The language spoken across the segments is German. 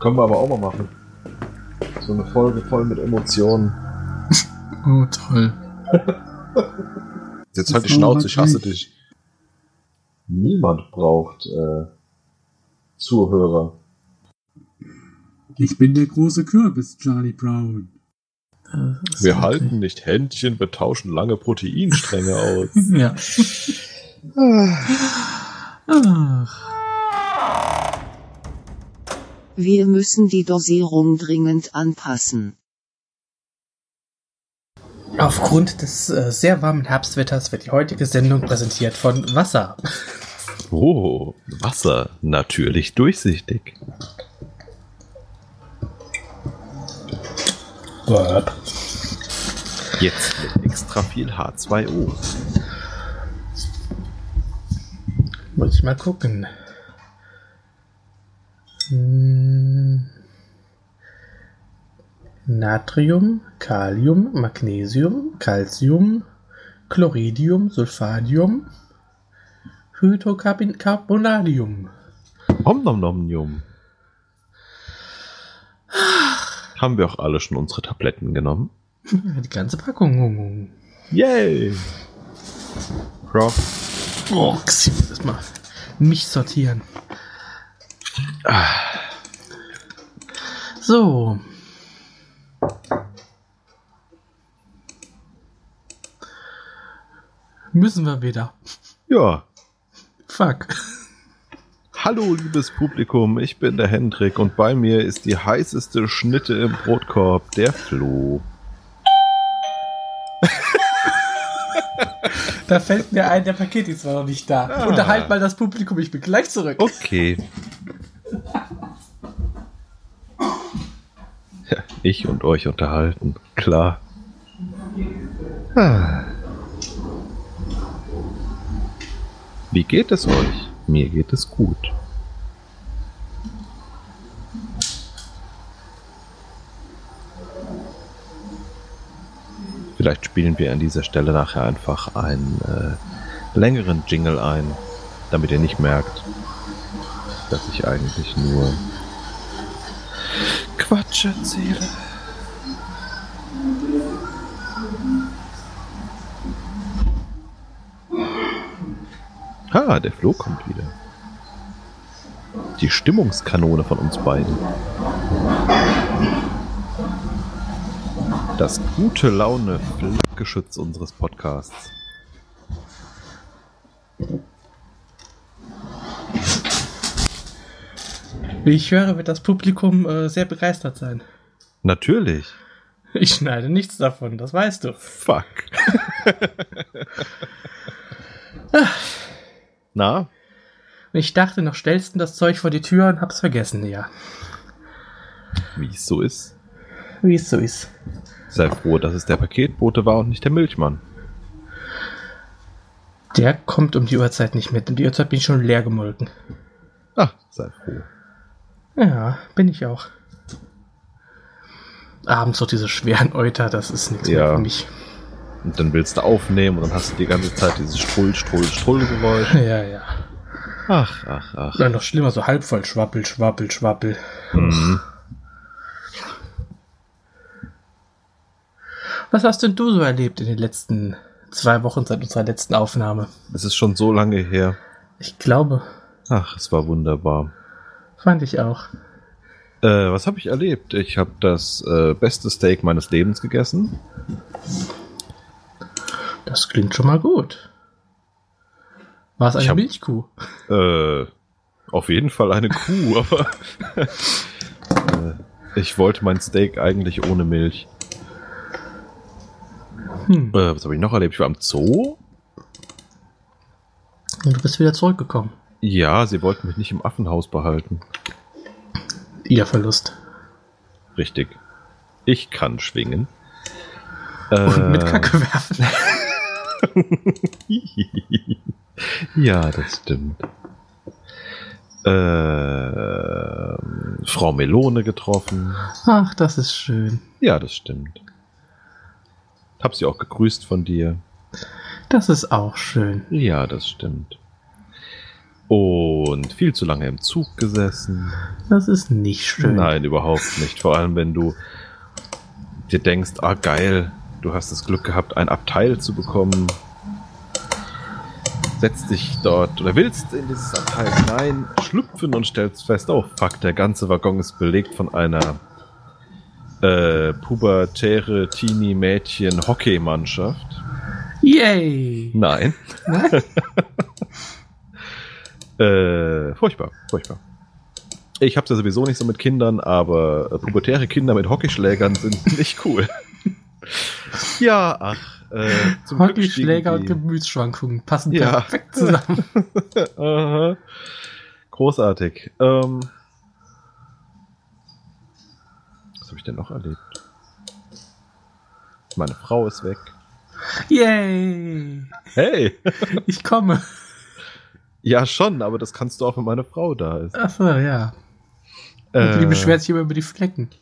Können wir aber auch mal machen. So eine Folge voll mit Emotionen. Oh, toll. Jetzt halt die Schnauze, ich hasse dich. Niemand braucht äh, Zuhörer. Ich bin der große Kürbis, Charlie Brown. Wir ist halten nicht Händchen, wir tauschen lange Proteinstränge aus. Ja. Ach, Wir müssen die Dosierung dringend anpassen. Aufgrund des äh, sehr warmen Herbstwetters wird die heutige Sendung präsentiert von Wasser. Oh, Wasser, natürlich durchsichtig. Jetzt mit extra viel H2O. Muss ich mal gucken. Natrium, Kalium, Magnesium, Calcium, Chloridium, Sulfadium, Hydrocarbonadium. Om nom nom njum. Haben wir auch alle schon unsere Tabletten genommen? Die ganze Packung. Yay! Rock. Oh, muss erstmal mich sortieren. So. Müssen wir wieder. Ja. Fuck. Hallo, liebes Publikum, ich bin der Hendrik und bei mir ist die heißeste Schnitte im Brotkorb, der Flo. Da fällt mir ein, der Paketdienst war noch nicht da. Ah. Unterhalt mal das Publikum, ich bin gleich zurück. Okay. Ja, ich und euch unterhalten, klar. Ah. Wie geht es euch? Mir geht es gut. Vielleicht spielen wir an dieser Stelle nachher einfach einen äh, längeren Jingle ein, damit ihr nicht merkt, dass ich eigentlich nur Quatsch erzähle. Ah, der Flo kommt wieder. Die Stimmungskanone von uns beiden. Das gute Laune Flakgeschütz unseres Podcasts. Ich höre, wird das Publikum äh, sehr begeistert sein. Natürlich. Ich schneide nichts davon, das weißt du. Fuck. Na, Ich dachte noch, stellst du das Zeug vor die Tür und hab's vergessen, ja. wie es so ist. Wie es so ist. Sei froh, dass es der Paketbote war und nicht der Milchmann. Der kommt um die Uhrzeit nicht mit. Um die Uhrzeit bin ich schon leer gemolken. Ah, sei froh. Ja, bin ich auch. Abends so diese schweren Euter, das ist nichts Ja. mehr für mich. Und dann willst du aufnehmen und dann hast du die ganze Zeit dieses Strull, Strull, Strull-Geräusch. Ja, ja. Ach, ach, ach. Oder noch schlimmer, so halb voll Schwappel, Schwappel, Schwappel. Mhm. Was hast denn du so erlebt in den letzten zwei Wochen seit unserer letzten Aufnahme? Es ist schon so lange her. Ich glaube, Ach, es war wunderbar. Fand ich auch. Äh, was habe ich erlebt? Ich habe das äh, beste Steak meines Lebens gegessen. Das klingt schon mal gut. War es eine hab- Milchkuh? Äh, auf jeden Fall eine Kuh, aber äh, ich wollte mein Steak eigentlich ohne Milch. Hm. Äh, was habe ich noch erlebt? Ich war im Zoo. Und du bist wieder zurückgekommen. Ja, sie wollten mich nicht im Affenhaus behalten. Ihr Verlust. Richtig. Ich kann schwingen. Und mit Äh, Kacke werfen. ja, das stimmt. Äh, Frau Melone getroffen. Ach, das ist schön. Ja, das stimmt. Hab sie auch gegrüßt von dir. Das ist auch schön. Ja, das stimmt. Und viel zu lange im Zug gesessen. Das ist nicht schön. Nein, überhaupt nicht. Vor allem, wenn du dir denkst, ah geil, du hast das Glück gehabt, ein Abteil zu bekommen. Setzt dich dort oder willst in dieses Abteil hinein, schlüpfen und stellst fest, oh fuck, der ganze Waggon ist belegt von einer äh, pubertäre Teenie-Mädchen-Hockeymannschaft. Yay! Nein. Äh, furchtbar, furchtbar. Ich hab's ja sowieso nicht so mit Kindern, aber äh, pubertäre Kinder mit Hockeyschlägern sind nicht cool. ja, ach, äh, zum Hockeyschläger und Gemütsschwankungen passen Ja. perfekt zusammen. Aha. Großartig. Ähm, was habe ich denn noch erlebt? Meine Frau ist weg. Yay! Hey! Ich komme. Ja, schon, aber das kannst du auch, wenn meine Frau da ist. Achso, ja. Und Äh, die beschwert sich immer über die Flecken.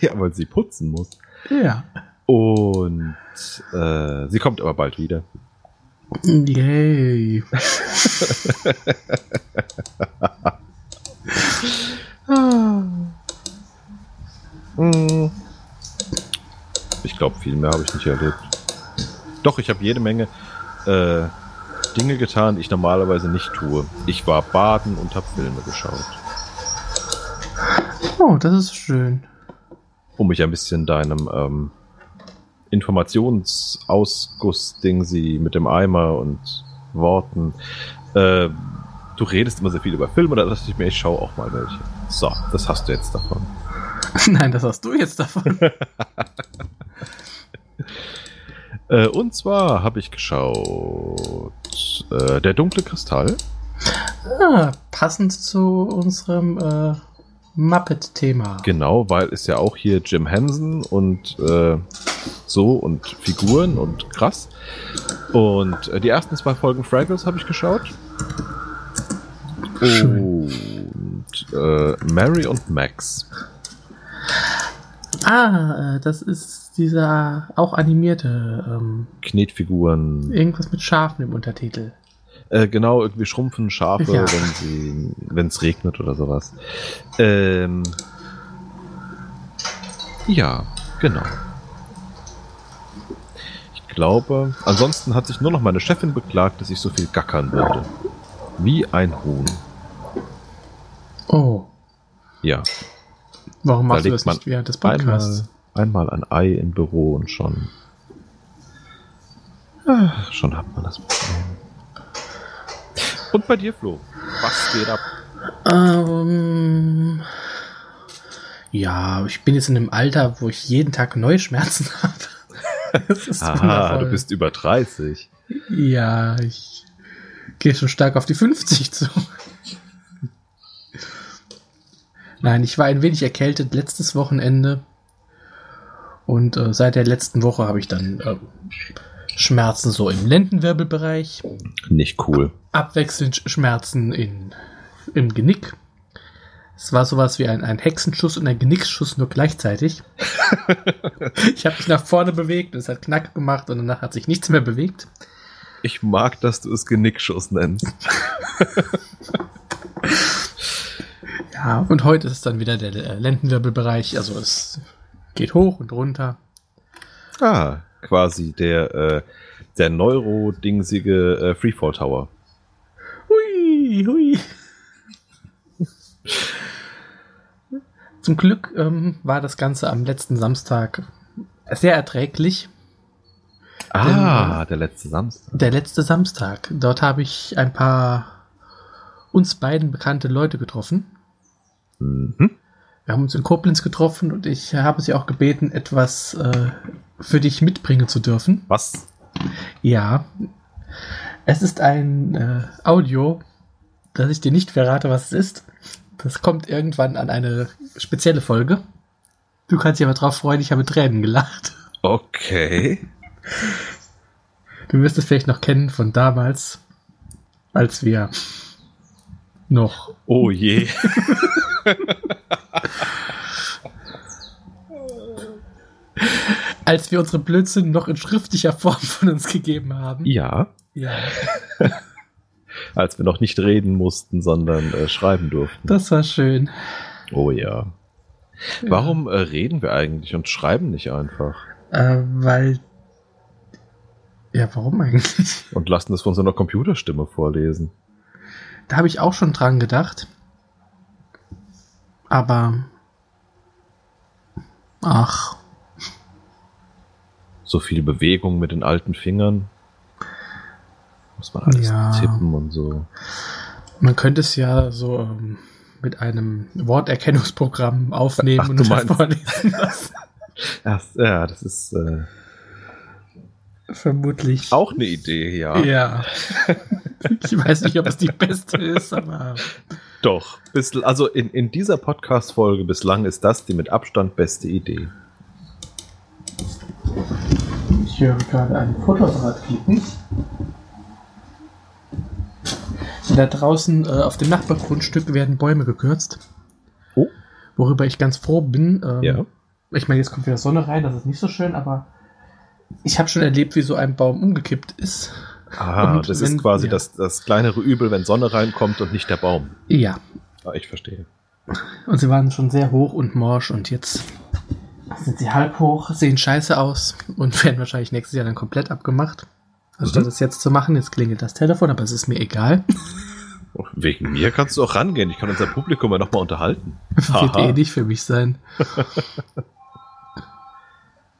Ja, weil sie putzen muss. Ja. Und äh, sie kommt aber bald wieder. Yay. Ah. Ich glaube, viel mehr habe ich nicht erlebt. Doch, ich habe jede Menge äh, Dinge getan, die ich normalerweise nicht tue. Ich war baden und habe Filme geschaut, Oh, das ist schön. um mich ein bisschen deinem ähm, Informationsausguss-Ding sie mit dem Eimer und Worten. Äh, du redest immer sehr viel über Filme, da dachte ich mir, ich schaue auch mal welche. So, das hast du jetzt davon. Nein, das hast du jetzt davon. Äh, und zwar habe ich geschaut äh, Der dunkle Kristall. Ah, passend zu unserem äh, Muppet-Thema. Genau, weil es ja auch hier Jim Henson und äh, so und Figuren und krass. Und äh, die ersten zwei Folgen Fraggles habe ich geschaut. Schön. Und äh, Mary und Max. Ah, äh, das ist dieser auch animierte, ähm, Knetfiguren. irgendwas mit Schafen im Untertitel. Äh, genau, irgendwie schrumpfen Schafe, Ja. wenn es regnet oder sowas. Ähm, ja, genau. Ich glaube, ansonsten hat sich nur noch meine Chefin beklagt, dass ich so viel gackern würde. Wie ein Huhn. Oh, Ja, warum Da machst du legt das nicht während des Podcasts? Einmal ein Ei im Büro und schon. Ah, schon hat man das Problem. Und bei dir, Flo? Was geht ab? Ähm, ja, ich bin jetzt in einem Alter, wo ich jeden Tag neue Schmerzen habe. Das ist Aha, du bist über 30. Ja, ich gehe schon stark auf die 50 zu. Nein, ich war ein wenig erkältet letztes Wochenende. Und äh, seit der letzten Woche habe ich dann äh, Schmerzen so im Lendenwirbelbereich, Nicht cool. abwechselnd Sch- Schmerzen in, im Genick. Es war sowas wie ein, ein Hexenschuss und ein Genicksschuss nur gleichzeitig. ich habe mich nach vorne bewegt und es hat Knack gemacht und danach hat sich nichts mehr bewegt. Ich mag, dass du es Genickschuss nennst. Ja, und heute ist es dann wieder der äh, Lendenwirbelbereich. Also es geht hoch und runter. Ah, quasi der, äh, der Neuro-dingsige äh, Freefall Tower. Hui, hui. Zum Glück ähm, war das Ganze am letzten Samstag sehr erträglich. Ah, der letzte Samstag. Der letzte Samstag. Dort habe ich ein paar uns beiden bekannte Leute getroffen. Mhm. Wir haben uns in Koblenz getroffen und ich habe sie auch gebeten, etwas äh, für dich mitbringen zu dürfen. Was? Ja. Es ist ein äh, Audio, das ich dir nicht verrate, was es ist. Das kommt irgendwann an eine spezielle Folge. Du kannst dich aber drauf freuen, ich habe Tränen gelacht. Okay. Du wirst es vielleicht noch kennen von damals, als wir noch. Oh je. Als wir unsere Blödsinn noch in schriftlicher Form von uns gegeben haben. Ja. Ja. Als wir noch nicht reden mussten, sondern äh, schreiben durften. Das war schön. Oh ja. Warum äh, reden wir eigentlich und schreiben nicht einfach? Äh, weil. Ja, warum eigentlich? Und lassen es von so einer Computerstimme vorlesen. Da habe ich auch schon dran gedacht. Aber. Ach, So viel Bewegung mit den alten Fingern. Muss man alles Ja. tippen und so. man könnte es ja so ähm, mit einem Worterkennungsprogramm aufnehmen Ach, und vorlesen lassen. Ja, ja das ist äh, Vermutlich. auch eine Idee, ja. Ja. ich weiß nicht, ob es die beste ist, aber. Doch. Bis, also in, in dieser Podcast-Folge bislang ist das die mit Abstand beste Idee. Ich höre gerade ein Fotoapparat klicken. Da draußen äh, auf dem Nachbargrundstück werden Bäume gekürzt. Oh. Worüber ich ganz froh bin. Ähm, Ja. Ich meine, jetzt kommt wieder Sonne rein, das ist nicht so schön, aber ich habe schon erlebt, wie so ein Baum umgekippt ist. Ah, Und das wenn- ist quasi ja. das, das kleinere Übel, wenn Sonne reinkommt und nicht der Baum. Ja. Ah, ich verstehe. Und sie waren schon sehr hoch und morsch und jetzt sind sie halb hoch, sehen scheiße aus und werden wahrscheinlich nächstes Jahr dann komplett abgemacht. Anstatt Mhm. es jetzt zu machen, jetzt klingelt das Telefon, aber es ist mir egal. Wegen mir kannst du auch rangehen. Ich kann unser Publikum ja nochmal unterhalten. Wird eh nicht für mich sein.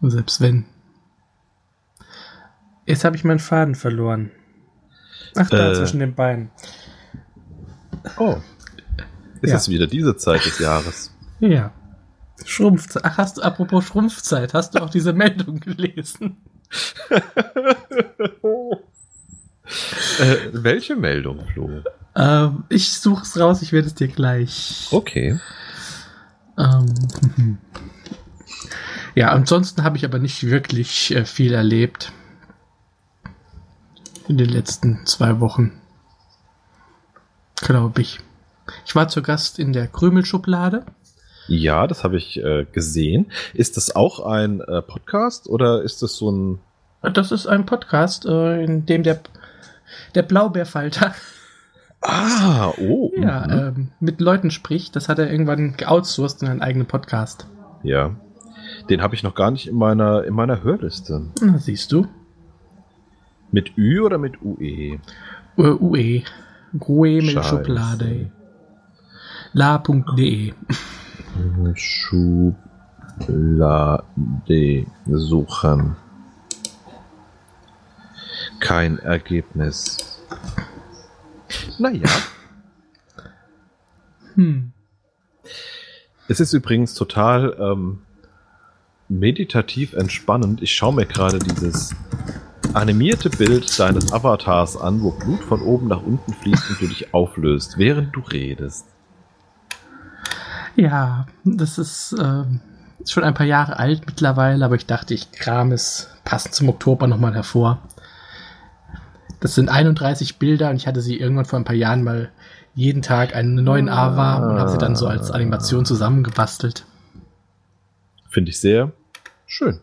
Und Selbst wenn. Jetzt habe ich meinen Faden verloren. Ach, da Äh. zwischen den Beinen. Oh. Ist Ja. es wieder diese Zeit des Jahres? Ja. Schrumpfzeit. Ach, hast du, apropos Schrumpfzeit, hast du auch diese Meldung gelesen? Äh, welche Meldung, Flo? Ähm, ich suche es raus, ich werde es dir gleich. Okay. Ähm, ja, ansonsten habe ich aber nicht wirklich äh, viel erlebt. In den letzten zwei Wochen. Glaube ich. Ich war zu Gast in der Krümelschublade. Ja, das habe ich äh, gesehen. Ist das auch ein äh, Podcast oder ist das so ein. Das ist ein Podcast, äh, in dem der, der Blaubeerfalter Ah, oh. ja, mhm. ähm, mit Leuten spricht. Das hat er irgendwann geoutsourced in einen eigenen Podcast. ja. Den habe ich noch gar nicht in meiner, in meiner Hörliste. Na, siehst du. Mit Ü oder mit UE? Äh, UE. Gruemel Scheiße. Schublade. La.de. Schublade suchen. Kein Ergebnis. Naja. Hm. Es ist übrigens total ähm, meditativ entspannend. Ich schaue mir gerade dieses animierte Bild deines Avatars an, wo Blut von oben nach unten fließt und du dich auflöst, während du redest. Ja, das ist ähm, schon ein paar Jahre alt mittlerweile, aber ich dachte, ich kram es passend zum Oktober nochmal hervor. Das sind 31 Bilder und ich hatte sie irgendwann vor ein paar Jahren mal jeden Tag einen neuen Ava und habe sie dann so als Animation zusammengebastelt. Finde ich sehr schön.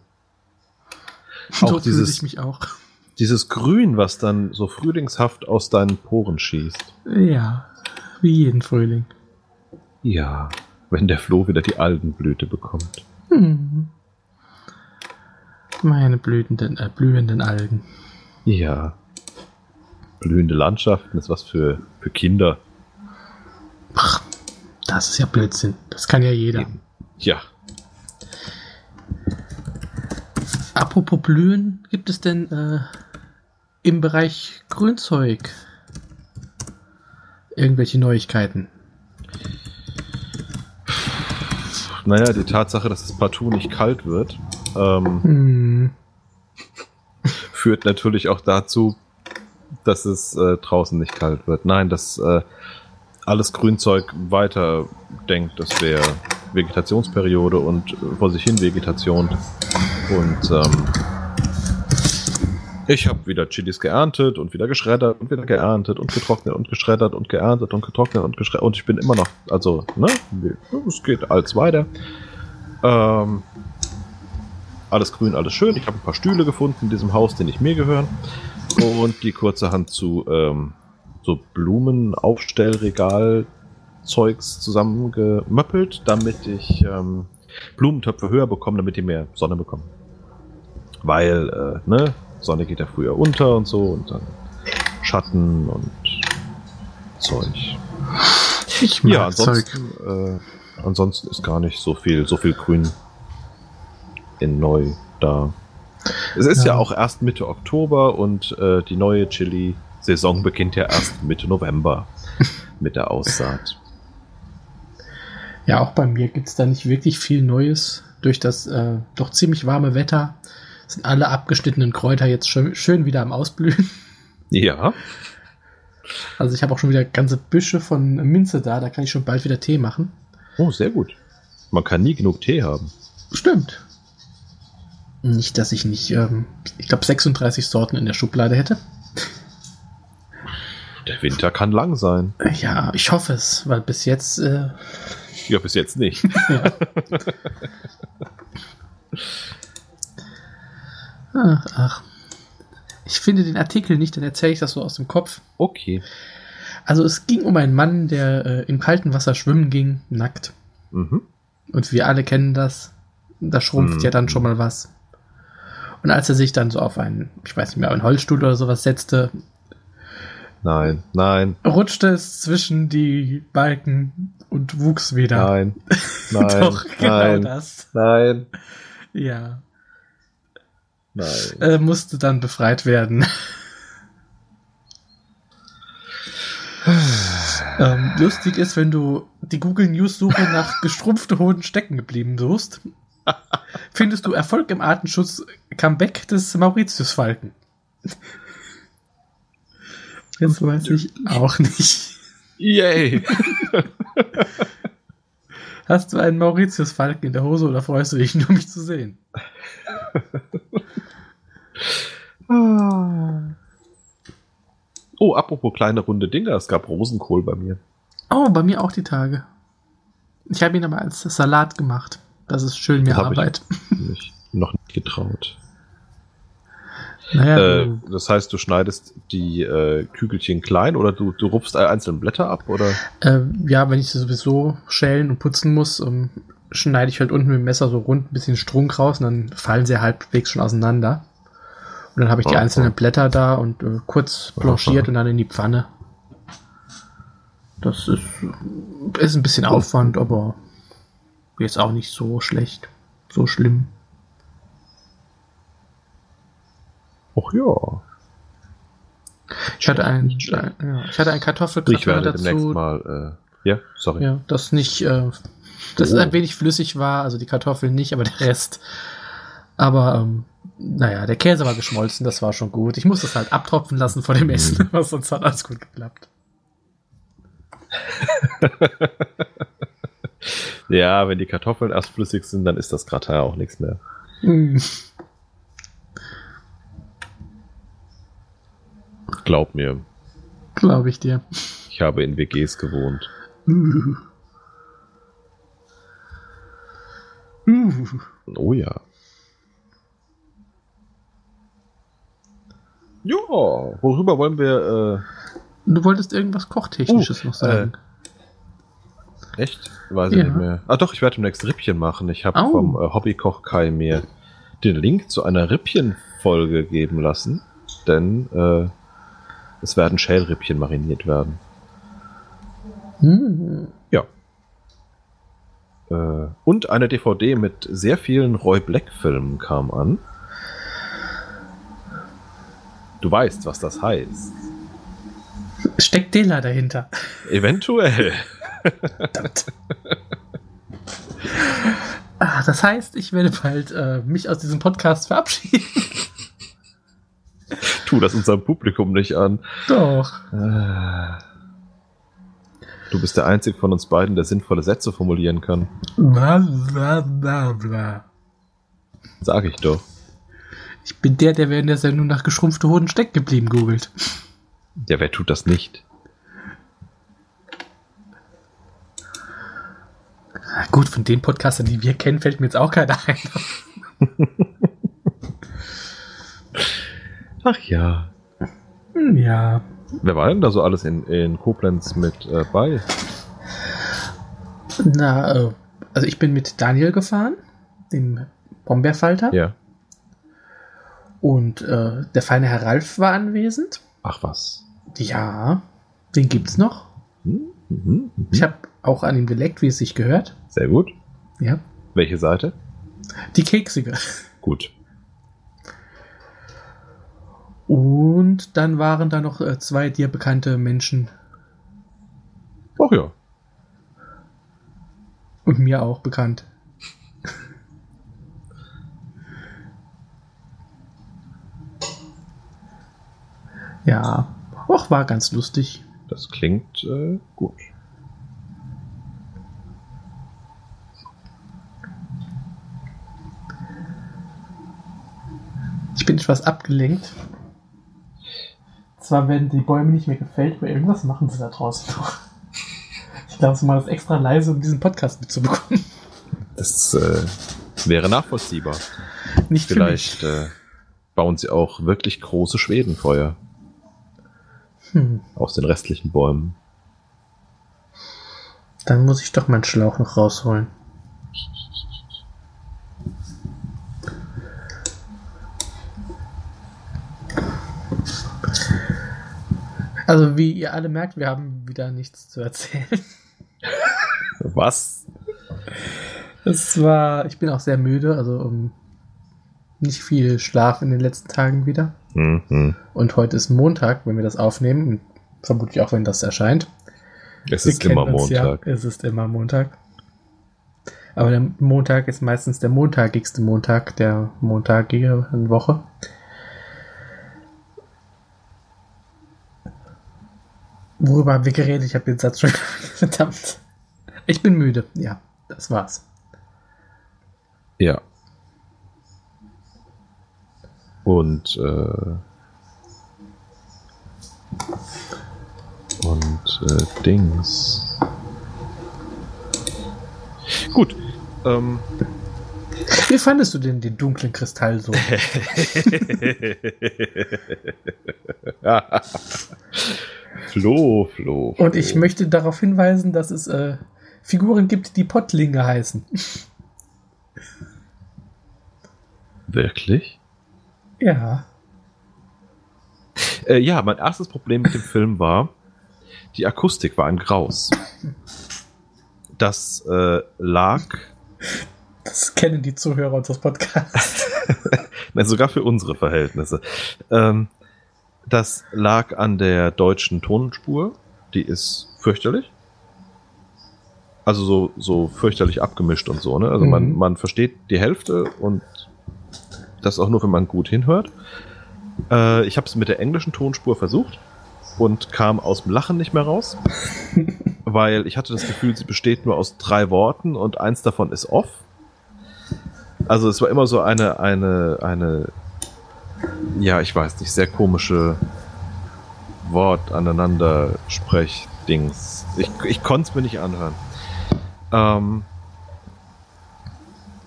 Auch fühle dieses, ich mich auch. dieses Grün, was dann so frühlingshaft aus deinen Poren schießt. Ja, wie jeden Frühling. Ja, wenn der Floh wieder die Algenblüte bekommt. Hm. Meine blühenden, äh, blühenden Algen. Ja. Blühende Landschaften ist was für, für Kinder. Pach, das ist ja Blödsinn. Das kann ja jeder. Ja. Apropos Blühen, gibt es denn äh, im Bereich Grünzeug irgendwelche Neuigkeiten? Naja, die Tatsache, dass es partout nicht kalt wird, ähm, Hm, führt natürlich auch dazu, dass es äh, draußen nicht kalt wird. Nein, dass äh, alles Grünzeug weiter denkt, das wäre Vegetationsperiode und äh, vor sich hin Vegetation. Und ähm, ich habe wieder Chilis geerntet und wieder geschreddert und wieder geerntet und getrocknet und geschreddert und geerntet und getrocknet und geschreddert. Und ich bin immer noch, also, ne, es geht alles weiter. Ähm, alles grün, alles schön. Ich habe ein paar Stühle gefunden in diesem Haus, die nicht mir gehören. Und die kurze Hand zu, ähm, so Blumenaufstellregal-Zeugs zusammengemöppelt, damit ich ähm, Blumentöpfe höher bekomme, damit die mehr Sonne bekommen. Weil, äh, ne, Sonne geht ja früher unter und so und dann Schatten und Zeug. Ich mag Ja, Zeug. ansonsten, äh, ansonsten ist gar nicht so viel, so viel Grün in neu da. Es ist ja, Ja. auch erst Mitte Oktober und äh, die neue Chili-Saison beginnt ja erst Mitte November mit der Aussaat. Ja, auch bei mir gibt es da nicht wirklich viel Neues. Durch das äh, doch ziemlich warme Wetter sind alle abgeschnittenen Kräuter jetzt schön, schön wieder am Ausblühen. Ja, Also ich habe auch schon wieder ganze Büsche von Minze da, da kann ich schon bald wieder Tee machen. oh, sehr gut. Man kann nie genug Tee haben. Stimmt. Nicht, dass ich nicht, ähm, ich glaube, 36 Sorten in der Schublade hätte. Der Winter kann lang sein. Ja, ich hoffe es, weil bis jetzt, äh, Ja, bis jetzt nicht. ja. ach, ach. Ich finde den Artikel nicht, dann erzähle ich das so aus dem Kopf. Okay. Also es ging um einen Mann, der äh, im kalten Wasser schwimmen ging, nackt. Mhm. Und wir alle kennen das. Da schrumpft Mhm. ja dann schon mal was. Und als er sich dann so auf einen, ich weiß nicht mehr, einen Holzstuhl oder sowas setzte, Nein, nein, rutschte es zwischen die Balken und wuchs wieder. nein, nein, Doch, genau nein, das. nein, Ja. Er musste dann befreit werden. ähm, lustig ist, wenn du die Google News Suche nach gestrumpfte Hoden stecken geblieben suchst, findest du Erfolg im Artenschutz Comeback des Mauritius-Falken. Jetzt weiß ich auch nicht. Yay! Hast du einen Mauritius-Falken in der Hose oder freust du dich nur, mich zu sehen? Oh, apropos kleine runde Dinger, es gab Rosenkohl bei mir. Oh, bei mir auch die Tage. Ich habe ihn aber als Salat gemacht. Das ist schön mehr Das hab ich- Arbeit. Mich noch nicht getraut. Naja, Äh, das heißt, du schneidest die äh, Kügelchen klein oder du, du rupfst einzelne Blätter ab oder? äh, ja, wenn ich sie sowieso schälen und putzen muss, ähm, schneide ich halt unten mit dem Messer so rund ein bisschen Strunk raus und dann fallen sie halbwegs schon auseinander. Und dann habe ich die Aha. einzelnen Blätter da und äh, kurz blanchiert und dann in die Pfanne. Das ist, ist ein bisschen Aufwand, aber jetzt auch nicht so schlecht. So schlimm. Ach ja. Ich hatte ein, ein ja, ich hatte ein Ich Kartoffelgratin werde demnächst dazu, mal. Äh, ja, sorry. ja, das nicht, äh, das Oh. ein wenig flüssig war, also die Kartoffeln nicht, aber der Rest. Aber ähm, naja, der Käse war geschmolzen, das war schon gut. Ich musste es halt abtropfen lassen vor dem Essen, Mhm. aber sonst hat alles gut geklappt. Ja, wenn die Kartoffeln erst flüssig sind, dann ist das Gratin auch nichts mehr. Mm. Glaub mir, Glaube ich dir. ich habe in WGs gewohnt. Uh. Uh. Oh ja. Ja, worüber wollen wir Du wolltest irgendwas Kochtechnisches Uh, noch sagen. äh, echt? Weiß ich Ja. nicht mehr. Ah doch, ich werde demnächst Rippchen machen. Ich habe vom äh, Hobbykoch Kai mir den Link zu einer Rippchen-Folge geben lassen, denn äh, es werden Schälrippchen mariniert werden. Hm. Ja. Äh, und eine DVD mit sehr vielen Roy Black-Filmen kam an. Du weißt, was das heißt. Steckt Dela dahinter. Eventuell. Ah, das heißt, ich werde bald äh, mich aus diesem Podcast verabschieden. Tu das unserem Publikum nicht an. Doch. Äh, Du bist der Einzige von uns beiden, der sinnvolle Sätze formulieren kann. Bla, bla, bla, bla. Sag ich doch. Ich bin der, der während der Sendung nach geschrumpfte Hoden stecken geblieben googelt. Ja, wer tut das nicht? Na gut, von den Podcastern, die wir kennen, fällt mir jetzt auch keiner ein. Ach ja. Hm, Ja. Wer war denn da so alles in, in Koblenz mit äh, bei? Na, äh, also ich bin mit Daniel gefahren, dem Brombeerfalter. Ja. Und äh, der feine Herr Ralf war anwesend. Ach was. Ja, den gibt's noch. Hm? Mhm. Mhm. Ich habe auch an ihm geleckt, wie es sich gehört. Sehr gut. Ja. Welche Seite? Die keksige. Gut. Und dann waren da noch äh, zwei dir bekannte Menschen Ach ja. und mir auch bekannt. Ja, auch war ganz lustig. Das klingt äh, gut. Ich bin etwas abgelenkt. Zwar werden die Bäume nicht mehr gefällt, aber irgendwas machen sie da draußen noch. Ich glaube, sie machen das extra leise, um diesen Podcast mitzubekommen. Das äh, wäre nachvollziehbar. Nicht Vielleicht äh, bauen sie auch wirklich große Schwedenfeuer. Hm, aus den restlichen Bäumen. dann muss ich doch meinen Schlauch noch rausholen. Also, wie ihr alle merkt, wir haben wieder nichts zu erzählen. Was? Es war, ich bin auch sehr müde, also um, nicht viel Schlaf in den letzten Tagen wieder. Mhm. Und heute ist Montag, wenn wir das aufnehmen, und vermutlich auch, wenn das erscheint. Es Wir ist immer Montag. Ja, es ist immer Montag. Aber der Montag ist meistens der montagigste Montag der montagigen Woche. Worüber haben wir geredet? Ich habe den Satz schon. Verdammt. Ich bin müde. Ja, das war's. Ja. Und äh, und äh, Dings. Gut. Ähm, Wie fandest du denn den dunklen Kristall so? Flo, Flo, Flo. Und ich möchte darauf hinweisen, dass es äh, Figuren gibt, die Pottlinge heißen. Wirklich? Ja. Äh, ja, mein erstes Problem mit dem Film war, die Akustik war ein Graus. Das äh, lag, Das kennen die Zuhörer unseres Podcasts. nein, sogar für unsere Verhältnisse. Ähm, das lag an der deutschen Tonspur. Die ist fürchterlich. Also so, so fürchterlich abgemischt und so, ne? Also man, Mhm. man versteht die Hälfte und das auch nur, wenn man gut hinhört. Äh, ich habe es mit der englischen Tonspur versucht und kam aus dem Lachen nicht mehr raus, weil ich hatte das Gefühl, sie besteht nur aus drei Worten und eins davon ist off. Also es war immer so eine, eine, eine, ja, ich weiß nicht, sehr komische Wort aneinander Sprechdings. Ich, ich konnte es mir nicht anhören. Ähm,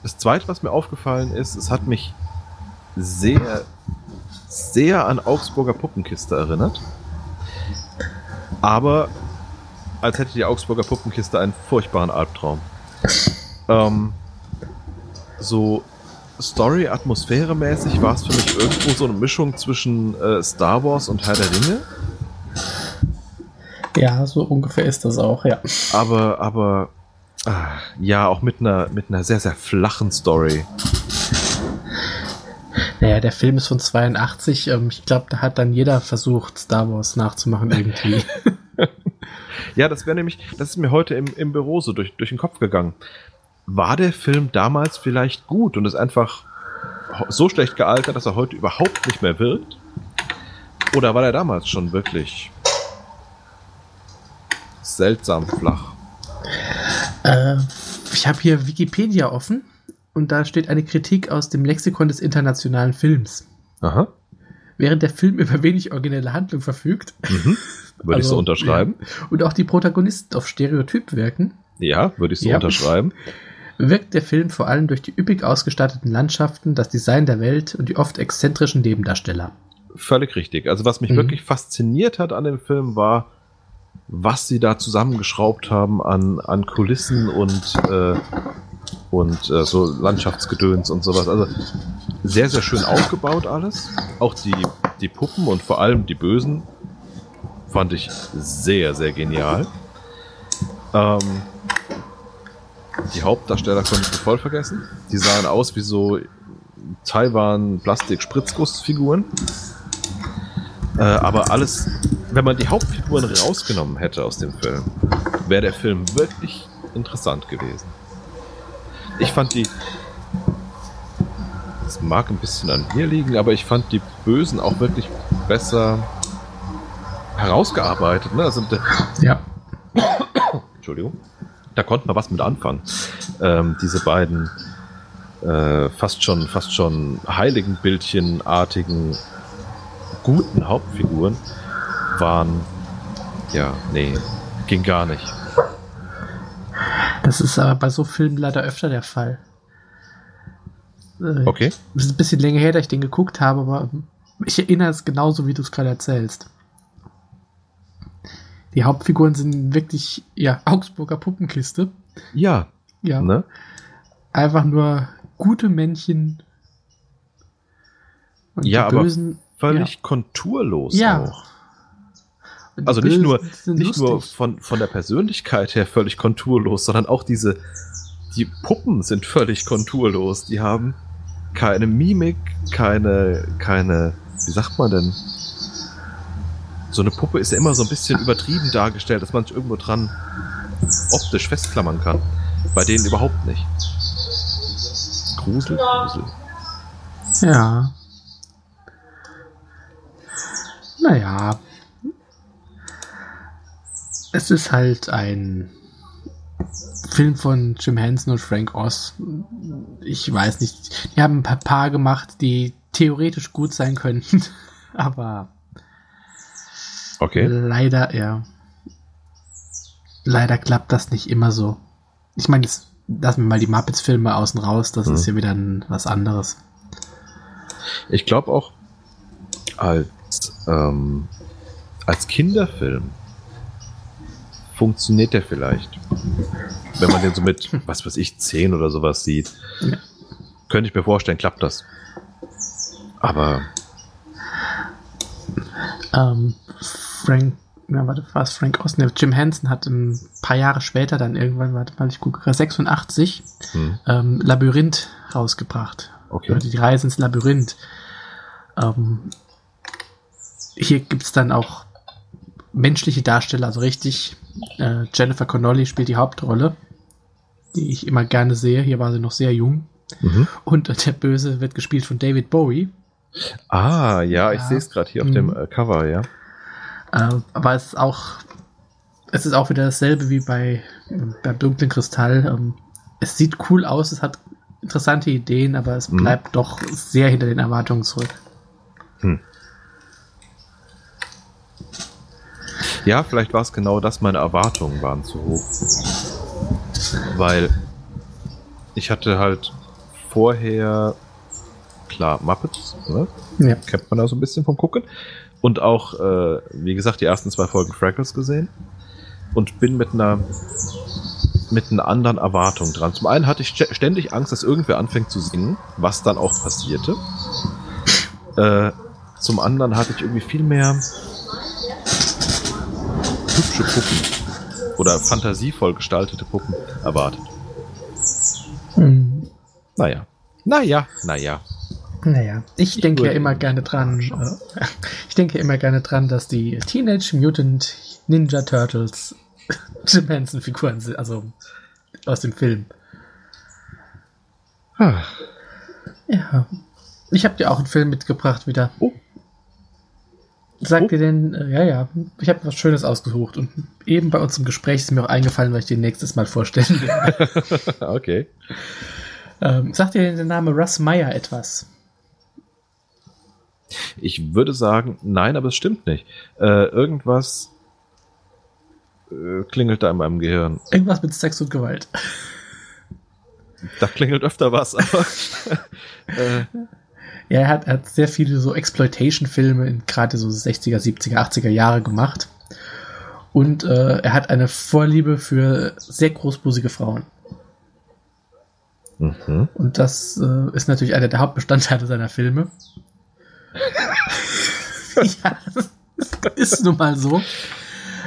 das zweite, was mir aufgefallen ist, es hat mich sehr, sehr an Augsburger Puppenkiste erinnert. Aber als hätte die Augsburger Puppenkiste einen furchtbaren Albtraum. Ähm, so Story-Atmosphäre-mäßig war es für mich irgendwo so eine Mischung zwischen äh, Star Wars und Herr der Ringe. ja, so ungefähr ist das auch, ja. Aber, aber, ah, ja, auch mit einer, mit einer sehr, sehr flachen Story. Naja, der Film ist von 82. Ähm, ich glaube, da hat dann jeder versucht, Star Wars nachzumachen irgendwie. Ja, das wäre nämlich, das ist mir heute im, im Büro so durch, durch den Kopf gegangen. War der Film damals vielleicht gut und ist einfach so schlecht gealtert, dass er heute überhaupt nicht mehr wirkt? Oder war der damals schon wirklich seltsam flach? äh, ich habe hier Wikipedia offen und da steht eine Kritik aus dem Lexikon des internationalen Films. Aha. Während der Film über wenig originelle Handlung verfügt Mhm. Würde ich so Also, unterschreiben. ja, und auch die Protagonisten auf Stereotyp wirken, Ja, würde ich so Ja. unterschreiben. wirkt der Film vor allem durch die üppig ausgestatteten Landschaften, das Design der Welt und die oft exzentrischen Nebendarsteller. völlig richtig. Also was mich Mhm. wirklich fasziniert hat an dem Film war, was sie da zusammengeschraubt haben an, an Kulissen und, äh, und äh, so Landschaftsgedöns und sowas. Also sehr, sehr schön aufgebaut alles. Auch die, die Puppen und vor allem die Bösen fand ich sehr, sehr genial. Ähm, die Hauptdarsteller konnte ich voll vergessen. Die sahen aus wie so Taiwan-Plastik-Spritzgussfiguren. Äh, aber alles, wenn man die Hauptfiguren rausgenommen hätte aus dem Film, wäre der Film wirklich interessant gewesen. Ich fand die. Das mag ein bisschen an mir liegen, aber ich fand die Bösen auch wirklich besser herausgearbeitet. Ne? Also, Ja. Entschuldigung. Da konnte man was mit anfangen. Ähm, diese beiden äh, fast schon, fast schon Heiligenbildchenartigen guten Hauptfiguren waren, ja, nee, ging gar nicht. Das ist aber bei so Filmen leider öfter der Fall. Äh, Okay. Es ist ein bisschen länger her, dass ich den geguckt habe, aber ich erinnere es genauso, wie du es gerade erzählst. Die Hauptfiguren sind wirklich, ja, Augsburger Puppenkiste. Ja, Ja. ne? Einfach nur gute Männchen. Und Ja, die aber Bösen, Völlig konturlos Ja. auch. Also nicht nur, nicht nur von, von der Persönlichkeit her völlig konturlos, sondern auch diese, die Puppen sind völlig konturlos. Die haben keine Mimik, keine, keine, wie sagt man denn? So eine Puppe ist ja immer so ein bisschen übertrieben dargestellt, dass man sich irgendwo dran optisch festklammern kann. Bei denen überhaupt nicht. Grusel, Grusel. Ja. Naja. Es ist halt ein Film von Jim Henson und Frank Oz. Ich weiß nicht. Die haben ein paar, paar gemacht, die theoretisch gut sein könnten. Aber Okay. leider, ja. Leider klappt das nicht immer so. Ich meine, jetzt lassen wir mal die Muppets-Filme außen raus. Das Mhm. ist ja wieder ein, was anderes. Ich glaube auch als, ähm, als Kinderfilm funktioniert der vielleicht. Wenn man den so mit, was weiß ich, 10 oder sowas sieht, Ja. könnte ich mir vorstellen, klappt das. Aber Ähm, Frank, na, warte, war es Frank? Ne, Jim Henson hat ein paar Jahre später dann irgendwann, warte mal, ich gucke gerade, 86, hm, ähm, Labyrinth rausgebracht. okay. Oder die Reise ins Labyrinth. Ähm, hier gibt es dann auch menschliche Darsteller, also richtig. Äh, Jennifer Connolly spielt die Hauptrolle, die ich immer gerne sehe. Hier war sie noch sehr jung. Mhm. Und der Böse wird gespielt von David Bowie. Ah, ja, ich Ja. sehe es gerade hier auf Mhm. dem äh, Cover, ja. Äh, aber es ist auch, es ist auch wieder dasselbe wie bei, beim dunklen Kristall. Ähm, es sieht cool aus, es hat interessante Ideen, aber es Mhm. bleibt doch sehr hinter den Erwartungen zurück. Ja, vielleicht war es genau das, meine Erwartungen waren zu hoch. Weil ich hatte halt vorher, klar, Muppets, ne? Ja. kennt man da so ein bisschen vom Gucken. Und auch, äh, wie gesagt, die ersten zwei Folgen Freckles gesehen. Und bin mit einer mit einer anderen Erwartung dran. Zum einen hatte ich st- ständig Angst, dass irgendwer anfängt zu singen, was dann auch passierte. Äh, zum anderen hatte ich irgendwie viel mehr hübsche Puppen oder fantasievoll gestaltete Puppen erwartet. Hm. Naja. Naja, naja. Naja, ich, denke ja immer gerne dran, äh, ich denke immer gerne dran, dass die Teenage Mutant Ninja Turtles Jim Henson Figuren sind, also aus dem Film. Ah, Ja. Ich habe dir auch einen Film mitgebracht wieder. Oh. Sagt Oh. dir denn, äh, ja, ja, ich habe was Schönes ausgesucht und eben bei uns im Gespräch ist mir auch eingefallen, weil ich den nächstes Mal vorstellen will. okay. ähm, sagt dir denn der Name Russ Meyer etwas? Ich würde sagen, nein, aber es stimmt nicht. Äh, irgendwas äh, klingelt da in meinem Gehirn. Irgendwas mit Sex und Gewalt. Da klingelt öfter was, aber äh, Ja, er hat, er hat sehr viele so Exploitation-Filme in gerade so 60er, 70er, 80er Jahre gemacht. Und äh, er hat eine Vorliebe für sehr großbusige Frauen. Mhm. Und das äh, ist natürlich einer der Hauptbestandteile seiner Filme. ja, ist nun mal so.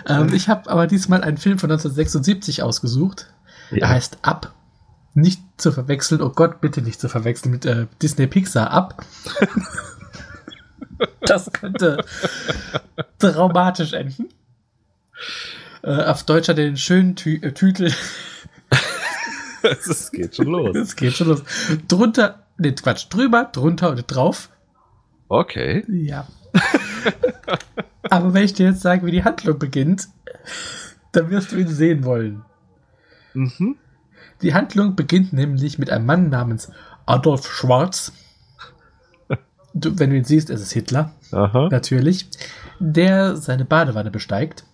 Ähm, ich habe aber diesmal einen Film von 1976 ausgesucht. Ja. Er heißt Ab. Nicht zu verwechseln, oh Gott, bitte nicht zu verwechseln mit äh, Disney Pixar Ab. das könnte traumatisch enden. Äh, auf Deutsch hat er den schönen Tü äh, Titel Es geht schon los. Es geht schon los. Drunter, nee, Quatsch, drüber, drunter und drauf. Okay. Ja. Aber wenn ich dir jetzt sage, wie die Handlung beginnt, dann wirst du ihn sehen wollen. Mhm. Die Handlung beginnt nämlich mit einem Mann namens Adolf Schwarz. Du, wenn du ihn siehst, es ist Hitler, Aha. natürlich, der seine Badewanne besteigt,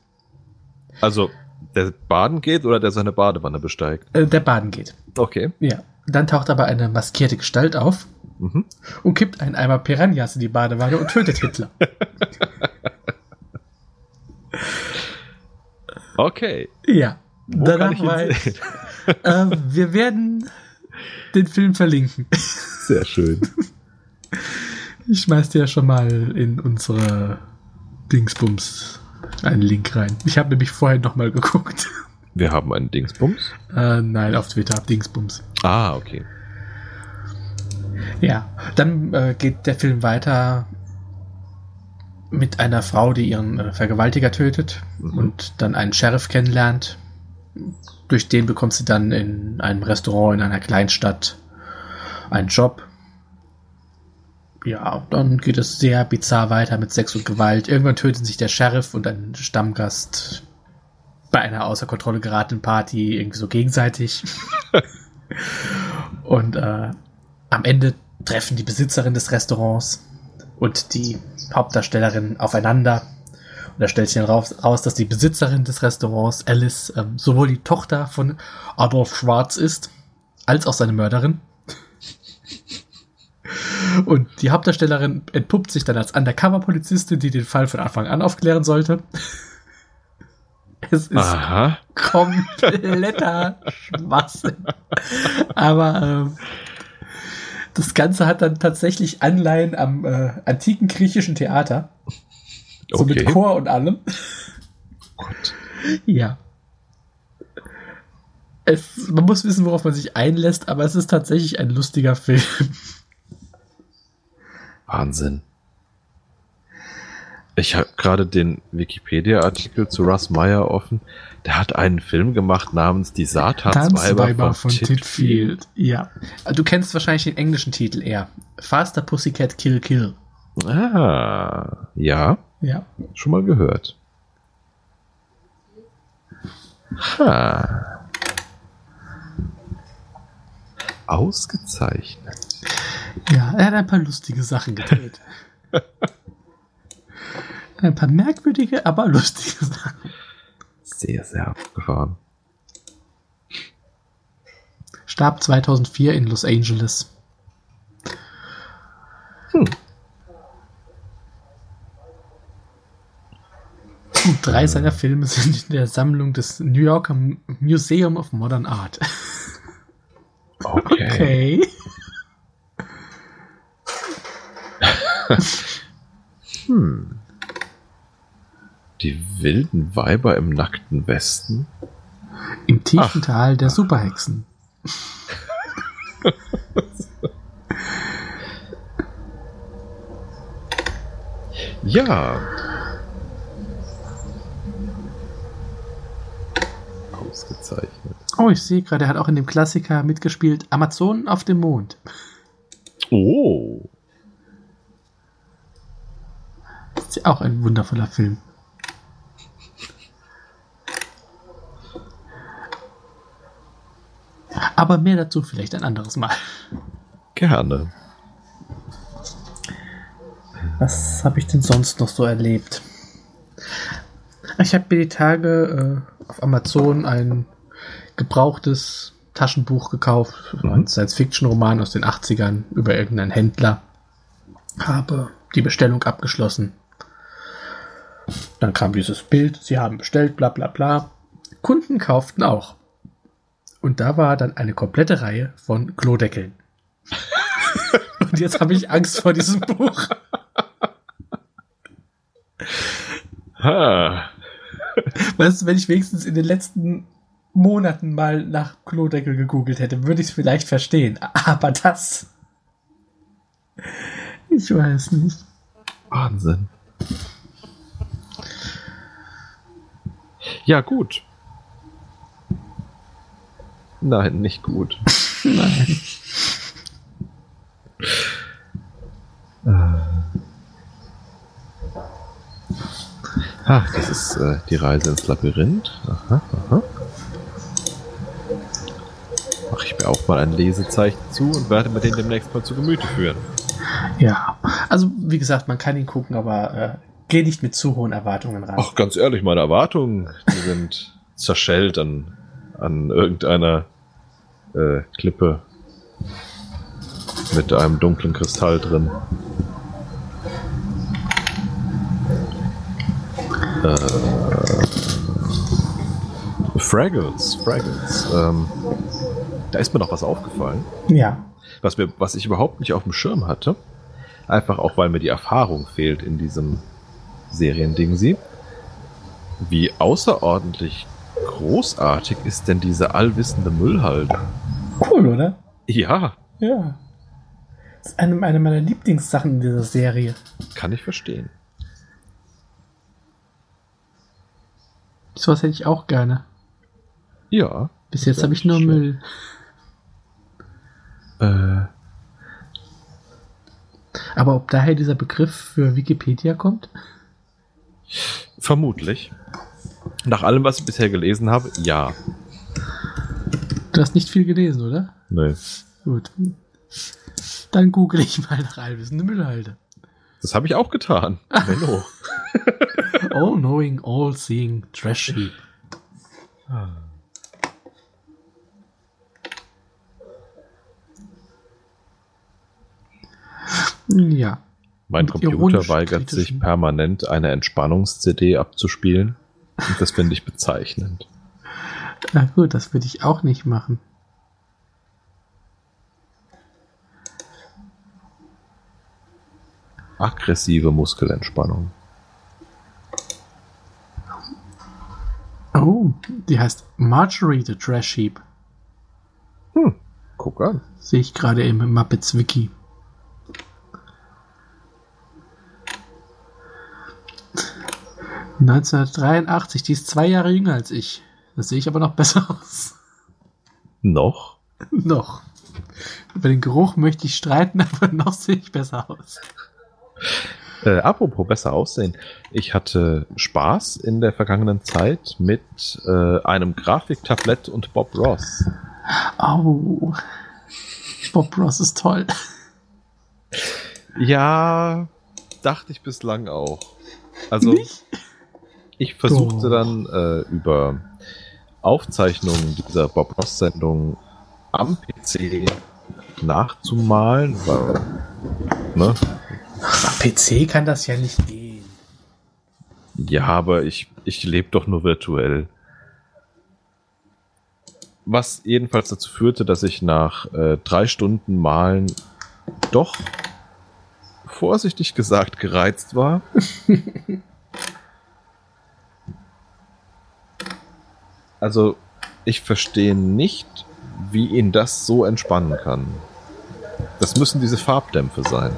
Also, der baden geht oder der seine Badewanne besteigt? äh, der baden geht. Okay. Ja. Dann taucht aber eine maskierte Gestalt auf Mhm. und kippt einen Eimer Piranhas in die Badewanne und tötet Hitler. Okay. Ja. Wo Danach ich war sehen? Äh, wir werden den Film verlinken. Sehr schön. Ich schmeiß dir ja schon mal in unsere Dingsbums einen Link rein. Ich habe nämlich vorher noch mal geguckt. Wir haben einen Dingsbums. Äh, nein, auf Twitter, Dingsbums. Ah, okay. Ja, dann äh, geht der Film weiter mit einer Frau, die ihren äh, Vergewaltiger tötet Mhm. und dann einen Sheriff kennenlernt. Durch den bekommt sie dann in einem Restaurant in einer Kleinstadt einen Job. Ja, dann geht es sehr bizarr weiter mit Sex und Gewalt. Irgendwann töten sich der Sheriff und ein Stammgast bei einer außer Kontrolle geratenen Party irgendwie so gegenseitig. und äh, am Ende treffen die Besitzerin des Restaurants und die Hauptdarstellerin aufeinander. Und da stellt sich dann raus, raus dass die Besitzerin des Restaurants, Alice, ähm, sowohl die Tochter von Adolf Schwarz ist, als auch seine Mörderin. Und die Hauptdarstellerin entpuppt sich dann als Undercover-Polizistin, die den Fall von Anfang an aufklären sollte. Es ist Aha. kompletter Schwachsinn. Aber ähm, das Ganze hat dann tatsächlich Anleihen am äh, antiken griechischen Theater. So mit Okay. Chor und allem. Gott. Ja. Es, man muss wissen, worauf man sich einlässt, aber es ist tatsächlich ein lustiger Film. Wahnsinn. Ich habe gerade den Wikipedia-Artikel zu Russ Meyer offen. Der hat einen Film gemacht namens Die Satansweiber von, Titfield. Ja. Du kennst wahrscheinlich den englischen Titel eher. Faster Pussycat Kill Kill. Ah, ja, Ja. schon mal gehört. Ha. Ausgezeichnet. Ja, er hat ein paar lustige Sachen gedreht. ein paar merkwürdige, aber lustige Sachen. Sehr, sehr abgefahren. Starb 2004 in Los Angeles. Und drei seiner Filme sind in der Sammlung des New Yorker Museum of Modern Art. Okay. Okay. Hm. Die wilden Weiber im nackten Westen. Im tiefen Ach. Tal der Superhexen. Ja. Ausgezeichnet. Oh, ich sehe gerade, er hat auch in dem Klassiker mitgespielt Amazonen auf dem Mond. Oh. Das ist ja auch ein wundervoller Film. Aber mehr dazu vielleicht ein anderes Mal. Gerne. Was habe ich denn sonst noch so erlebt? Ich habe mir die Tage äh, auf Amazon ein gebrauchtes Taschenbuch gekauft, Mhm. ein Science-Fiction-Roman aus den 80ern über irgendeinen Händler. habe die Bestellung abgeschlossen. Dann kam dieses Bild, sie haben bestellt, bla bla bla. Kunden kauften auch. Und da war dann eine komplette Reihe von Klodeckeln. Und jetzt habe ich Angst vor diesem Buch. Ha. Weißt du, wenn ich wenigstens in den letzten Monaten mal nach Klodeckel gegoogelt hätte, würde ich es vielleicht verstehen. Aber das. Ich weiß nicht. Wahnsinn. Ja, gut. Nein, nicht gut. Nein. Ach, das ist äh, die Reise ins Labyrinth. Aha, aha. Mache ich mir auch mal ein Lesezeichen zu und werde mir den demnächst mal zu Gemüte führen. Ja. Also, wie gesagt, man kann ihn gucken, aber äh, geh nicht mit zu hohen Erwartungen ran. Ach, ganz ehrlich, meine Erwartungen, die sind zerschellt an, an irgendeiner äh, Klippe mit einem dunklen Kristall drin. Äh, Fraggles, Fraggles. Ähm, da ist mir noch was aufgefallen, Ja. was, mir, was ich überhaupt nicht auf dem Schirm hatte. Einfach auch, weil mir die Erfahrung fehlt in diesem Seriending sie. Wie außerordentlich großartig ist denn diese allwissende Müllhalde? Cool, oder? Ja, Ja. Das ist eine, eine meiner Lieblingssachen in dieser Serie. kann ich verstehen. So was hätte ich auch gerne. Ja. Bis jetzt habe ich nur schlecht. Müll. Äh, Aber ob daher dieser Begriff für Wikipedia kommt? vermutlich. Nach allem, was ich bisher gelesen habe, ja. Du hast nicht viel gelesen, oder? Nee. Gut. Dann google ich mal nach allwissende Müllhalde. Das habe ich auch getan. Menno. All knowing, all seeing, trash heap. Ja. Mein Computer weigert sich permanent eine Entspannungs-CD abzuspielen. Und das finde ich bezeichnend. Na gut, das würde ich auch nicht machen. Aggressive Muskelentspannung. Oh, die heißt Marjorie the Trash Heap. Guck an. Sehe ich gerade im Muppets Wiki. ...1983, die ist zwei Jahre jünger als ich. Das sehe ich aber noch besser aus. Noch? noch. Über den Geruch möchte ich streiten, aber noch sehe ich besser aus. Äh, apropos besser aussehen. Ich hatte Spaß in der vergangenen Zeit mit äh, einem Grafiktablett und Bob Ross. Oh. Bob Ross ist toll. Ja, dachte ich bislang auch. Also, Nicht? Ich versuchte Doch. dann äh, über Aufzeichnungen dieser Bob Ross-Sendung am PC nachzumalen, weil, ne? Am PC kann das ja nicht gehen. Ja, aber ich, ich lebe doch nur virtuell. Was jedenfalls dazu führte, dass ich nach äh, drei Stunden Malen doch vorsichtig gesagt gereizt war. also, ich verstehe nicht, wie ihn das so entspannen kann. Das müssen diese Farbdämpfe sein.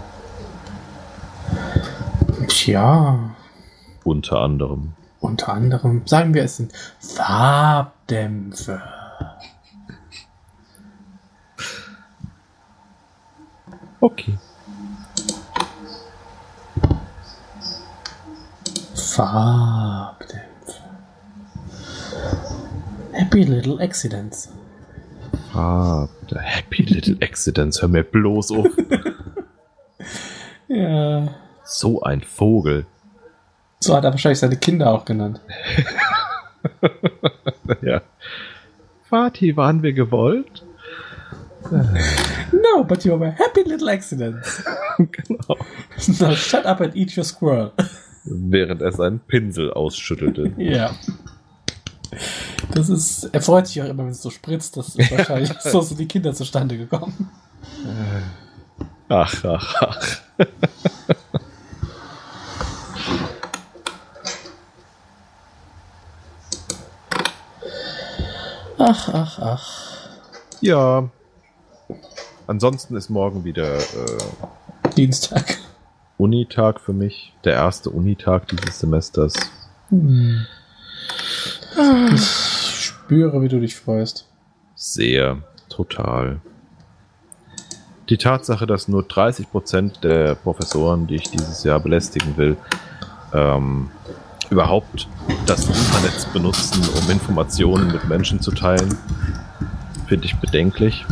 Tja, Unter anderem. unter anderem, sagen wir, es sind Farbdämpfe. Okay. Farbdämpfe. Happy Little Accidents. Ah, Happy Little Accidents, hör mir bloß auf. Ja. so ein Vogel. So hat er wahrscheinlich seine Kinder auch genannt. ja. Vati, waren wir gewollt? No, but you're a happy little accident. genau. Now shut up and eat your squirrel. Während er seinen Pinsel ausschüttelte. Ja. Das ist, er freut sich auch immer, wenn es so spritzt. Das ist wahrscheinlich so sind die Kinder zustande gekommen. Ach, ach, ach. Ach, ach, ach. Ja. Ansonsten ist morgen wieder äh, Dienstag. Unitag für mich. Der erste Unitag dieses Semesters. Ich spüre, wie du dich freust. Sehr, total. Die Tatsache, dass nur 30% der Professoren, die ich dieses Jahr belästigen will, ähm, überhaupt das Internet benutzen, um Informationen mit Menschen zu teilen, finde ich bedenklich.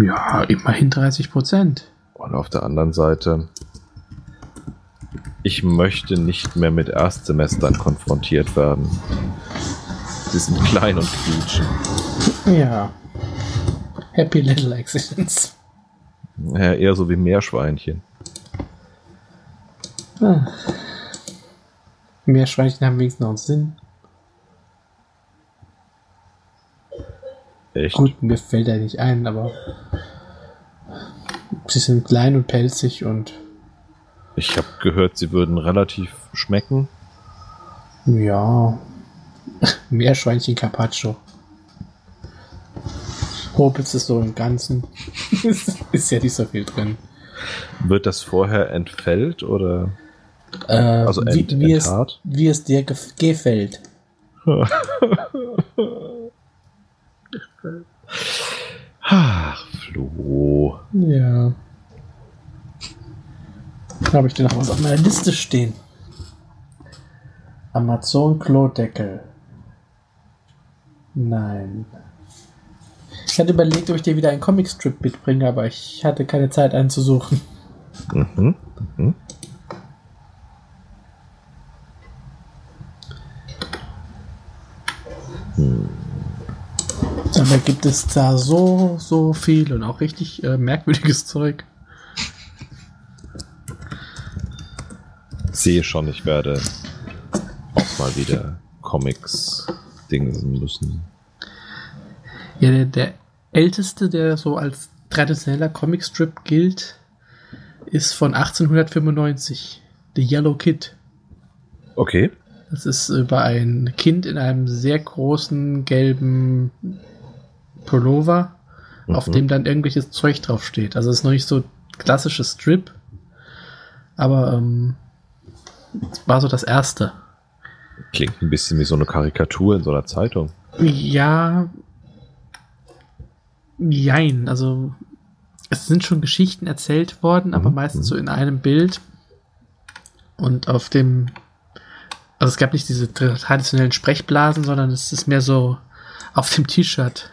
Ja, immerhin 30 Prozent. Und auf der anderen Seite, ich möchte nicht mehr mit Erstsemestern konfrontiert werden. Sie sind klein und quietschen. Ja. Happy little accidents. Ja, eher so wie Meerschweinchen. Ah. Meerschweinchen haben wenigstens noch einen Sinn. Echt? Gut, mir fällt er nicht ein, aber sie sind klein und pelzig und Ich habe gehört, sie würden relativ schmecken. ja, Meerschweinchen Carpaccio. Hobels ist so im Ganzen. ist, ja nicht so viel drin. Wird das vorher entfällt oder? Äh, Also wie, ent- wie, es, enthaart? wie es dir gef gefällt. Ach, Flo. Ja. Habe ich denn noch was auf meiner Liste stehen? Amazon Klodeckel. Nein. Ich hatte überlegt, ob ich dir wieder einen Comicstrip mitbringe, aber ich hatte keine Zeit, einen zu suchen. Mhm. Mhm. Dabei gibt es da so, so viel und auch richtig äh, merkwürdiges Zeug. Sehe schon, ich werde auch mal wieder Comics dingsen müssen. Ja, der, der älteste, der so als traditioneller Comicstrip gilt, ist von 1895. The Yellow Kid. Okay. Das ist über ein Kind in einem sehr großen gelben Pullover, auf Mhm. dem dann irgendwelches Zeug draufsteht. Also es ist noch nicht so klassisches Strip, aber ähm, es war so das erste. Klingt ein bisschen wie so eine Karikatur in so einer Zeitung. Ja, jein. Also es sind schon Geschichten erzählt worden, aber Mhm, meistens mhm. so in einem Bild. Und auf dem, also es gab nicht diese traditionellen Sprechblasen, sondern es ist mehr so auf dem T-Shirt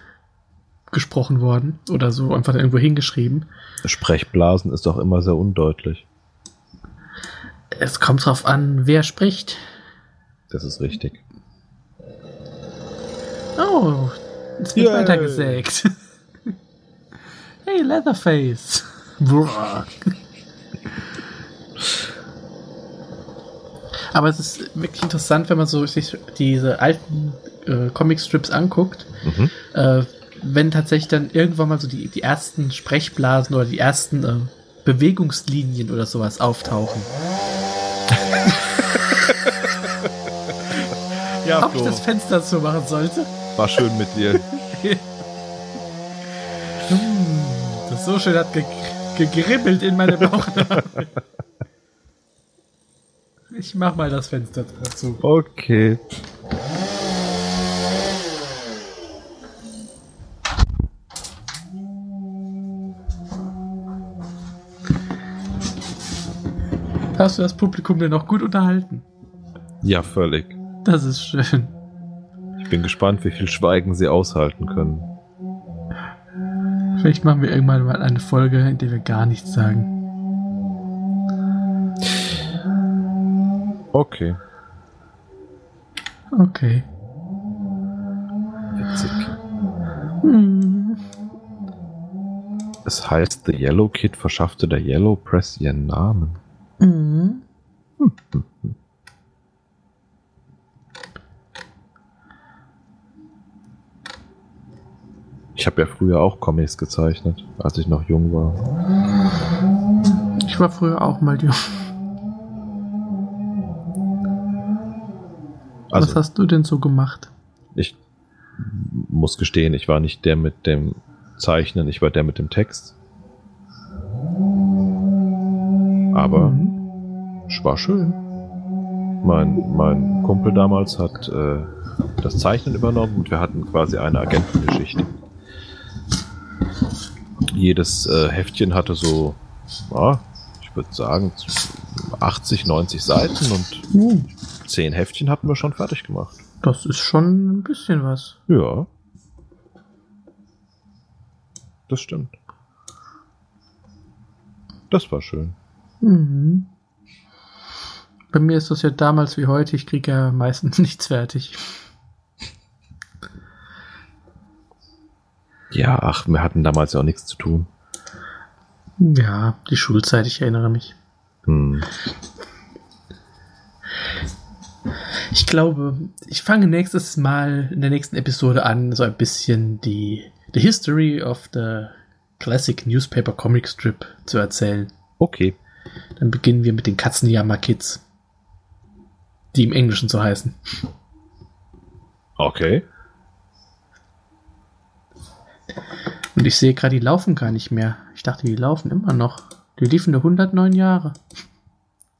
gesprochen worden oder so einfach irgendwo hingeschrieben. Sprechblasen ist doch immer sehr undeutlich. Es kommt drauf an, wer spricht. Das ist richtig. Oh, es wird weitergesägt. hey, Leatherface. Aber es ist wirklich interessant, wenn man so sich diese alten äh, Comicstrips anguckt, Mhm. äh, wenn tatsächlich dann irgendwann mal so die, die ersten Sprechblasen oder die ersten äh, Bewegungslinien oder sowas auftauchen. Ja, Ob ich das Fenster zu machen sollte? war schön mit dir. Hm, das so schön hat ge gegribbelt in meine Bauchnabel. Ich mach mal das Fenster dazu. Okay. Hast du das Publikum denn noch gut unterhalten? Ja, völlig. Das ist schön. Ich bin gespannt, wie viel Schweigen sie aushalten können. Vielleicht machen wir irgendwann mal eine Folge, in der wir gar nichts sagen. Okay. Okay. Witzig. Hm. Es heißt, The Yellow Kid verschaffte der Yellow Press ihren Namen. Mhm. Ich habe ja früher auch Comics gezeichnet, als ich noch jung war. Ich war früher auch mal jung. Was Also hast du denn so gemacht? ich muss gestehen, ich war nicht der mit dem Zeichnen, ich war der mit dem Text. Aber Mhm. es war schön. Mein, mein Kumpel damals hat äh, das Zeichnen übernommen und wir hatten quasi eine Agentengeschichte. Jedes äh, Heftchen hatte so, ja, ich würde sagen, 80, 90 Seiten und Uh, 10 Heftchen hatten wir schon fertig gemacht. das ist schon ein bisschen was. Ja. Das stimmt. Das war schön. Mhm. Bei mir ist das ja damals wie heute, ich kriege ja meistens nichts fertig. Ja, ach, wir hatten damals ja auch nichts zu tun. Ja, die Schulzeit, ich erinnere mich. Hm. Ich glaube, ich fange nächstes Mal in der nächsten Episode an, so ein bisschen die the History of the Classic Newspaper Comic Strip zu erzählen. Okay. Dann beginnen wir mit den Katzenjammer Kids. Die im Englischen so heißen. Okay. Und ich sehe gerade, die laufen gar nicht mehr. Ich dachte, die laufen immer noch. Die liefen nur 109 Jahre.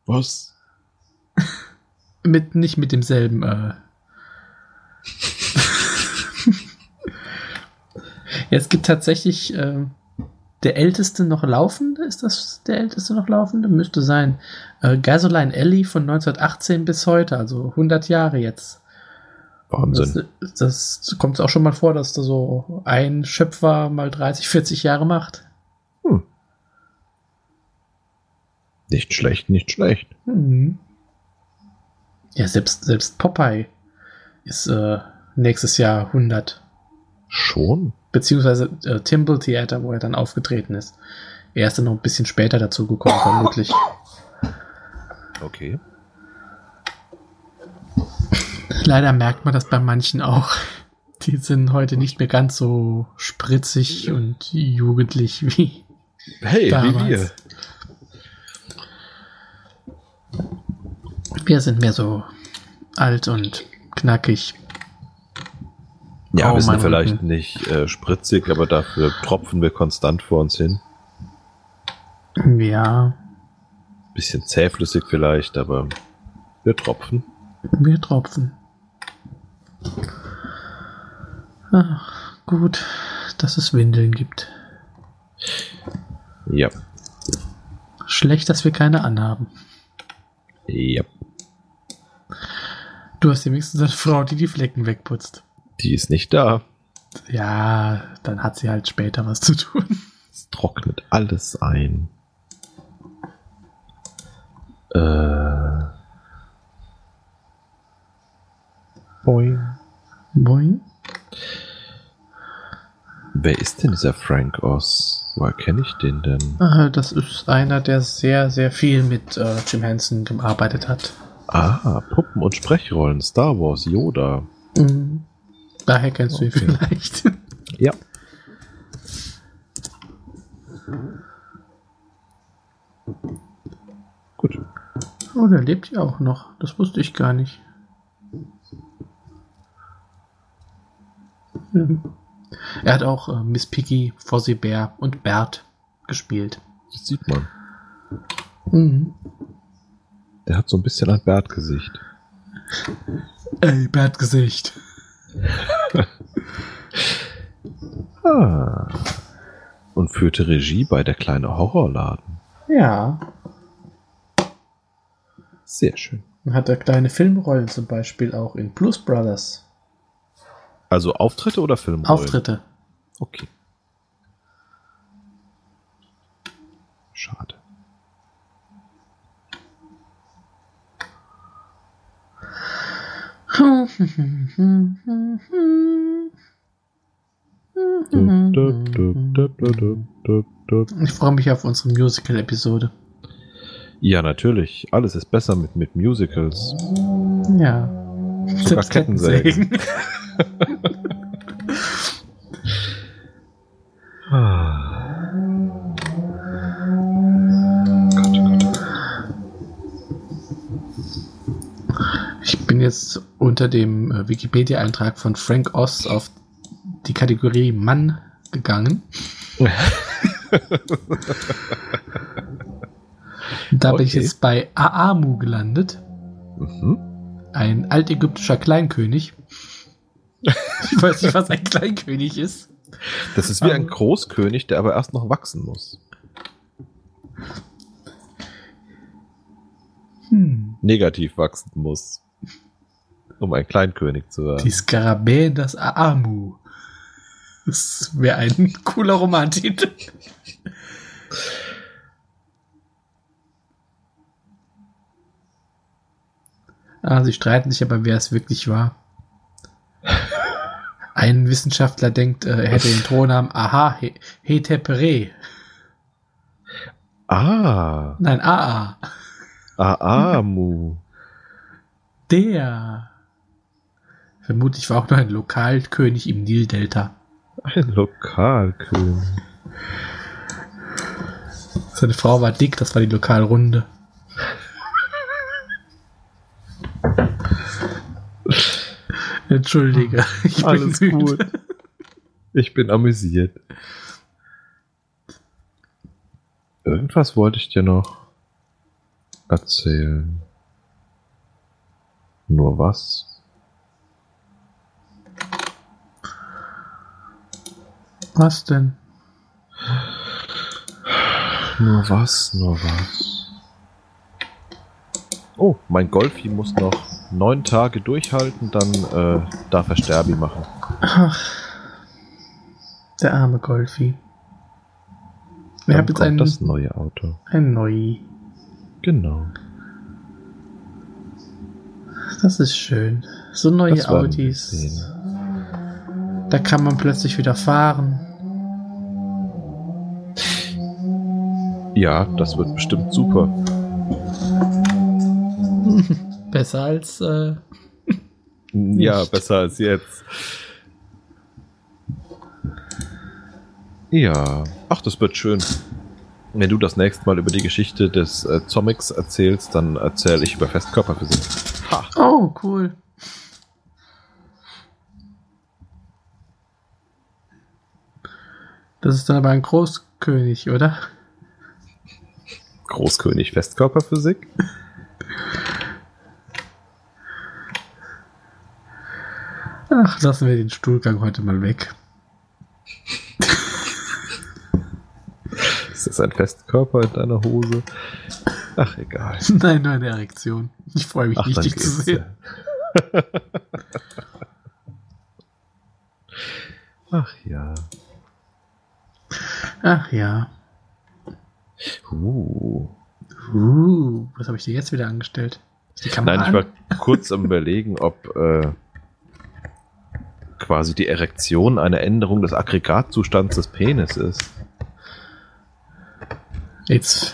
Was? Mit, nicht mit demselben, äh. ja, es gibt tatsächlich, äh, der älteste noch laufende, ist das der älteste noch laufende? Müsste sein. Äh, Gasoline Alley von 1918 bis heute, also 100 Jahre jetzt. Wahnsinn. Das, das kommt auch schon mal vor, dass da so ein Schöpfer mal 30, 40 Jahre macht. Nicht schlecht, nicht schlecht. Mhm. Ja, selbst, selbst Popeye ist äh, nächstes Jahr 100. Schon? Beziehungsweise äh, Timble Theater, wo er dann aufgetreten ist. Er ist dann noch ein bisschen später dazu gekommen, vermutlich. Okay. Leider merkt man das bei manchen auch. Die sind heute nicht mehr ganz so spritzig und jugendlich wie Hey, Damals. wie wir. wir sind mehr so alt und knackig. Ja, Oh, wir sind vielleicht Rücken. nicht äh, spritzig, aber dafür tropfen wir konstant vor uns hin. Ja, Bisschen zähflüssig vielleicht, aber wir tropfen. wir tropfen. Ach, gut, dass es Windeln gibt. Ja. Schlecht, dass wir keine anhaben. Ja. Du hast ja wenigstens eine Frau, die die Flecken wegputzt. Die ist nicht da. Ja, dann hat sie halt später was zu tun. Es trocknet alles ein. Äh. Boing. Boing. Wer ist denn dieser Frank Oz? Woher kenne ich den denn? Das ist einer, der sehr, sehr viel mit äh, Jim Henson gearbeitet hat. Ah, Puppen- und Sprechrollen, Star Wars, Yoda. Mhm. Daher kennst du ihn Okay. vielleicht. Ja. Gut. Oh, der lebt ja auch noch. Das wusste ich gar nicht. Mhm. Er hat auch äh, Miss Piggy, Fozzie Bear und Bert gespielt. Das sieht man. Mhm. Der hat so ein bisschen ein Bärtgesicht. Ey, Bert-Gesicht. Ah. Und führte Regie bei Der kleine Horrorladen. Ja. Sehr schön. Hat er kleine Filmrollen zum Beispiel auch in Blues Brothers. Also Auftritte oder Filmrollen? Auftritte. Okay. Schade. Ich freue mich auf unsere Musical-Episode. Ja, natürlich. Alles ist besser mit, mit Musicals. Ja. Sogar Selbst Kettensägen. Ich bin jetzt unter dem äh, Wikipedia-Eintrag von Frank Oz auf die Kategorie Mann gegangen. da bin ich Okay. jetzt bei Aamu gelandet. Mhm. Ein altägyptischer Kleinkönig. Ich weiß nicht, was ein Kleinkönig ist. Das ist wie ein Aber- Großkönig, der aber erst noch wachsen muss. Hm. Negativ wachsen muss. Um ein Kleinkönig zu werden. Die Skarabäen des Aamu. Das wäre ein cooler Romantitel. Ah, sie streiten sich aber, wer es wirklich war. Ein Wissenschaftler denkt, äh, er hätte den Thronnamen Aha He- Hetepere. Ah, Nein, Aa. Aamu. Der. Vermutlich war auch nur ein Lokalkönig im Nildelta. Ein Lokalkönig. Seine Frau war dick, das war die Lokalrunde. Entschuldige, ich Alles bin gut. müde. Ich bin amüsiert. Irgendwas wollte ich dir noch erzählen. Nur was? Was denn? Nur was? Nur was? Oh, mein Golfi muss noch neun Tage durchhalten, dann äh, darf er Sterbi machen. Ach, der arme Golfi. Wir haben jetzt ein, das neue Auto. ein Neu. Genau. Das ist schön. So neue Das sehen. Da kann man plötzlich wieder fahren. Ja, das wird bestimmt super. Besser als äh, Ja, besser als jetzt. Ja, ach, das wird schön. Wenn du das nächste Mal über die Geschichte des äh, Zomics erzählst, dann erzähle ich über Festkörperphysik. Ha! Oh, cool. Das ist dann aber ein Großkönig, oder? Großkönig Festkörperphysik? Ach, lassen wir den Stuhlgang heute mal weg. Ist das ein Festkörper in deiner Hose? Ach, egal. Nein, nur eine Erektion. Ich freue mich Ach, nicht, dich zu sehen. ja. Ach ja. Ach ja. Uh. Uh, was habe ich dir jetzt wieder angestellt? Die Kamera Nein, ich war kurz am überlegen, ob äh, quasi die Erektion eine Änderung des Aggregatzustands des Penis ist. It's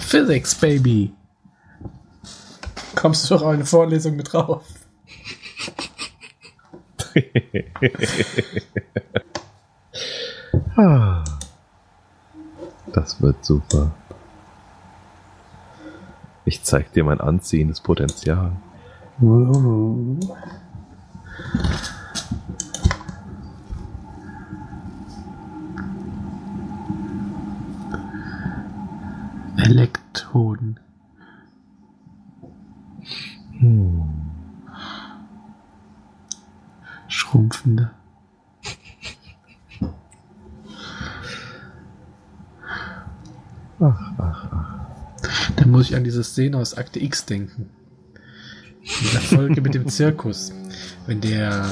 Physics, Baby. Kommst du doch eine Vorlesung mit drauf? Ah. Das wird super. Ich zeig dir mein anziehendes Potenzial. Uh. Elektroden. Hm. Schrumpfende. Ach, ach, ach. Da muss ich an diese Szene aus Akte X denken. In dieser Folge mit dem Zirkus. Wenn der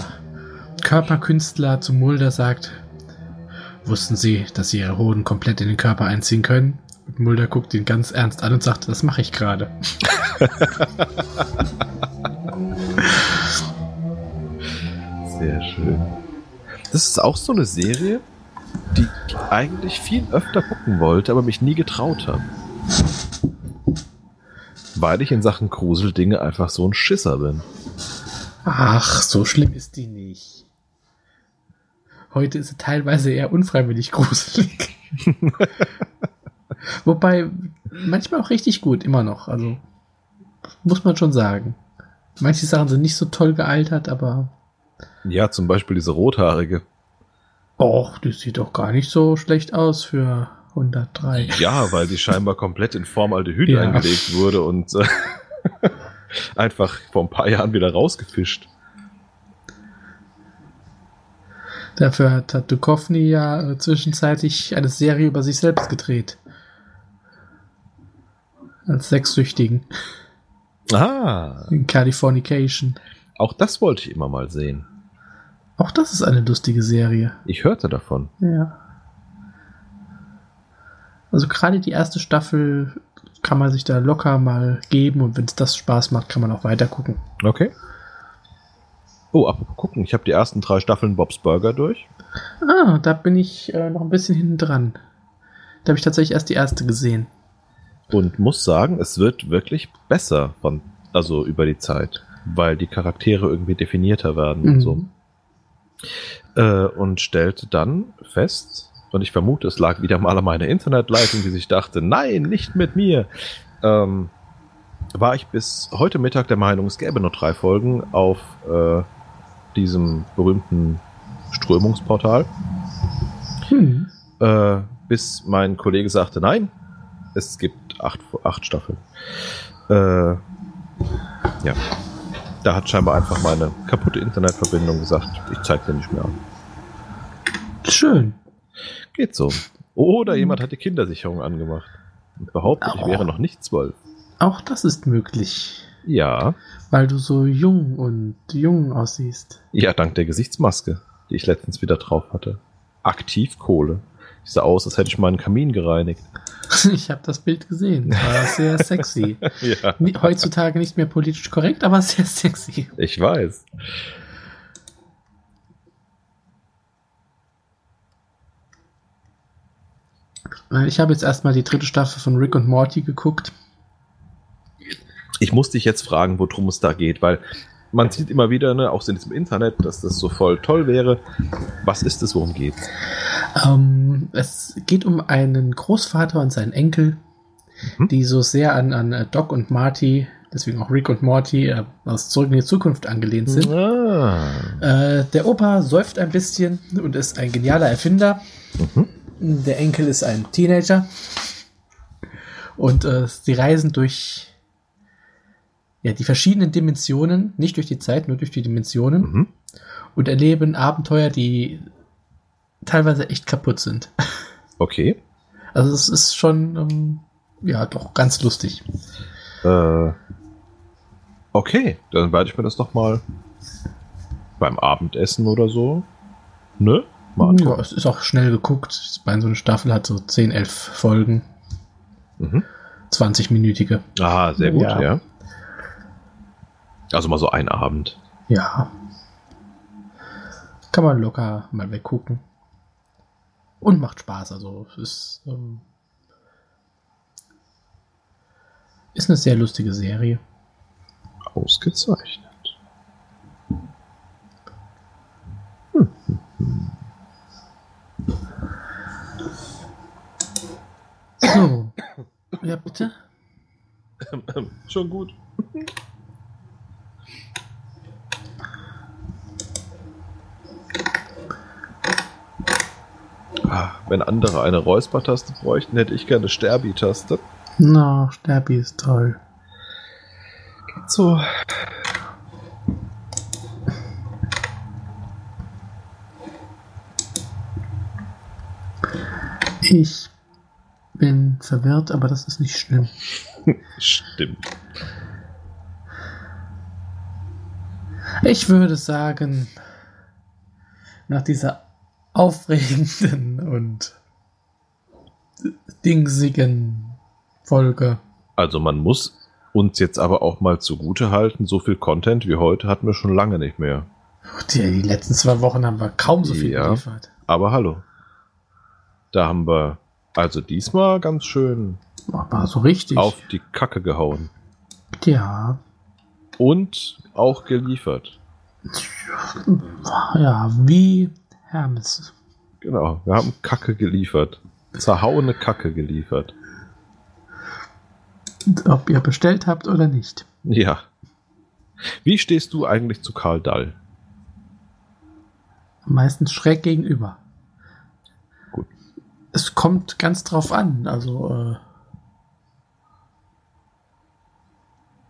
Körperkünstler zu Mulder sagt, wussten Sie, dass Sie Ihre Hoden komplett in den Körper einziehen können? Mulder guckt ihn ganz ernst an und sagt, das mache ich gerade. Sehr schön. Das ist auch so eine Serie, die ich eigentlich viel öfter gucken wollte, aber mich nie getraut habe. Weil ich in Sachen Gruseldinge einfach so ein Schisser bin. Ach, so schlimm ist die nicht. Heute ist sie teilweise eher unfreiwillig gruselig. Wobei, manchmal auch richtig gut, immer noch. Also, muss man schon sagen. Manche Sachen sind nicht so toll gealtert, aber. Ja, zum Beispiel diese rothaarige. Och, das sieht doch gar nicht so schlecht aus für 103. Ja, weil sie scheinbar komplett in Formaldehyd Ja. eingelegt wurde und äh, einfach vor ein paar Jahren wieder rausgefischt. Dafür hat, hat Duchovny ja äh, zwischenzeitlich eine Serie über sich selbst gedreht. Als Sexsüchtigen. Ah, In Californication. auch das wollte ich immer mal sehen. Auch das ist eine lustige Serie. Ich hörte davon. Ja. Also gerade die erste Staffel kann man sich da locker mal geben und wenn es das Spaß macht, kann man auch weiter gucken. Okay. Oh, apropos gucken, ich habe die ersten drei Staffeln Bob's Burger durch. Ah, da bin ich äh, noch ein bisschen hinten dran. Da habe ich tatsächlich erst die erste gesehen. Und muss sagen, es wird wirklich besser von, also über die Zeit, weil die Charaktere irgendwie definierter werden und Mhm. so. Äh, und stellte dann fest, und ich vermute, es lag wieder mal an meiner Internetleitung, die sich dachte, nein, nicht mit mir. Ähm, war ich bis heute Mittag der Meinung, es gäbe nur drei Folgen auf äh, diesem berühmten Strömungsportal Hm. äh, bis mein Kollege sagte, nein, es gibt acht, acht Staffeln. Äh, ja. Da hat scheinbar einfach meine kaputte Internetverbindung gesagt, ich zeig dir nicht mehr an. Schön. Geht so. Oder jemand hat die Kindersicherung angemacht und behauptet, ich Oh. wäre noch nicht zwölf. Auch das ist möglich. Ja, Weil du so jung und jung aussiehst. ja, dank der Gesichtsmaske, die ich letztens wieder drauf hatte. Aktiv Kohle. Ich sah aus, als hätte ich meinen Kamin gereinigt. Ich habe das Bild gesehen. War sehr sexy. Ja, Heutzutage nicht mehr politisch korrekt, aber sehr sexy. ich weiß. Ich habe jetzt erstmal die dritte Staffel von Rick und Morty geguckt. ich muss dich jetzt fragen, worum es da geht, weil man sieht immer wieder, ne, auch in diesem Internet, dass das so voll toll wäre. Was ist es, worum geht's? Ähm, es geht um einen Großvater und seinen Enkel, Mhm. die so sehr an, an äh, Doc und Marty, deswegen auch Rick und Morty, äh, aus Zurück in die Zukunft angelehnt sind. Ah. Äh, der Opa säuft ein bisschen und ist ein genialer Erfinder. Mhm. Der Enkel ist ein Teenager. Und äh, sie reisen durch ja, die verschiedenen Dimensionen, nicht durch die Zeit, nur durch die Dimensionen Mhm. und erleben Abenteuer, die teilweise echt kaputt sind. Okay. Also es ist schon, ähm, ja, doch ganz lustig. Äh, okay, dann werde ich mir das doch mal beim Abendessen oder so. Ne? Mal Ja, es ist auch schnell geguckt. Ich meine, so eine Staffel hat so 10, 11 Folgen, Mhm. 20-minütige. Ah, sehr gut, Ja. ja. Also mal so ein Abend. Ja. Kann man locker mal weggucken. Und macht Spaß. Also es ist, ähm, ist eine sehr lustige Serie. Ausgezeichnet. So. Ja, bitte? Schon gut. Wenn andere eine Räuspertaste bräuchten, hätte ich gerne Sterbi-Taste. Na, Sterbi ist toll. So. Ich bin verwirrt, aber das ist nicht schlimm. Stimmt. Ich würde sagen, nach dieser aufregenden und dingsigen Folge. Also man muss uns jetzt aber auch mal zugute halten, so viel Content wie heute hatten wir schon lange nicht mehr. Die, die letzten zwei Wochen haben wir kaum so viel Ja. geliefert. Aber hallo. Da haben wir also diesmal ganz schön Aber so richtig. auf die Kacke gehauen. Ja. Und auch geliefert. Ja, wie Hermes. Genau, wir haben Kacke geliefert. Zerhauene Kacke geliefert. Ob ihr bestellt habt oder nicht. Ja. Wie stehst du eigentlich zu Karl Dall? Meistens schräg gegenüber. Gut. Es kommt ganz drauf an. Also, äh,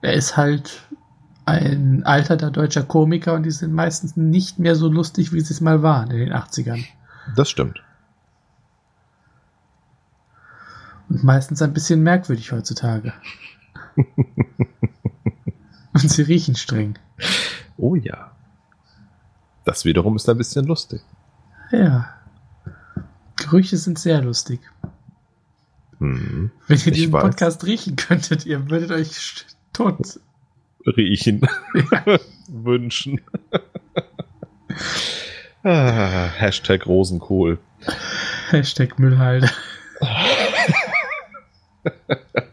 er ist halt ein alternder deutscher Komiker und die sind meistens nicht mehr so lustig, wie sie es mal waren in den 80ern. Das stimmt. Und meistens ein bisschen merkwürdig heutzutage. und sie riechen streng. Oh ja. Das wiederum ist ein bisschen lustig. Ja. Gerüche sind sehr lustig. Hm. Wenn ihr diesen weiß. Podcast riechen könntet, ihr würdet euch tot. Riechen. Wünschen. ah, Hashtag Rosenkohl. Hashtag Müllhalde.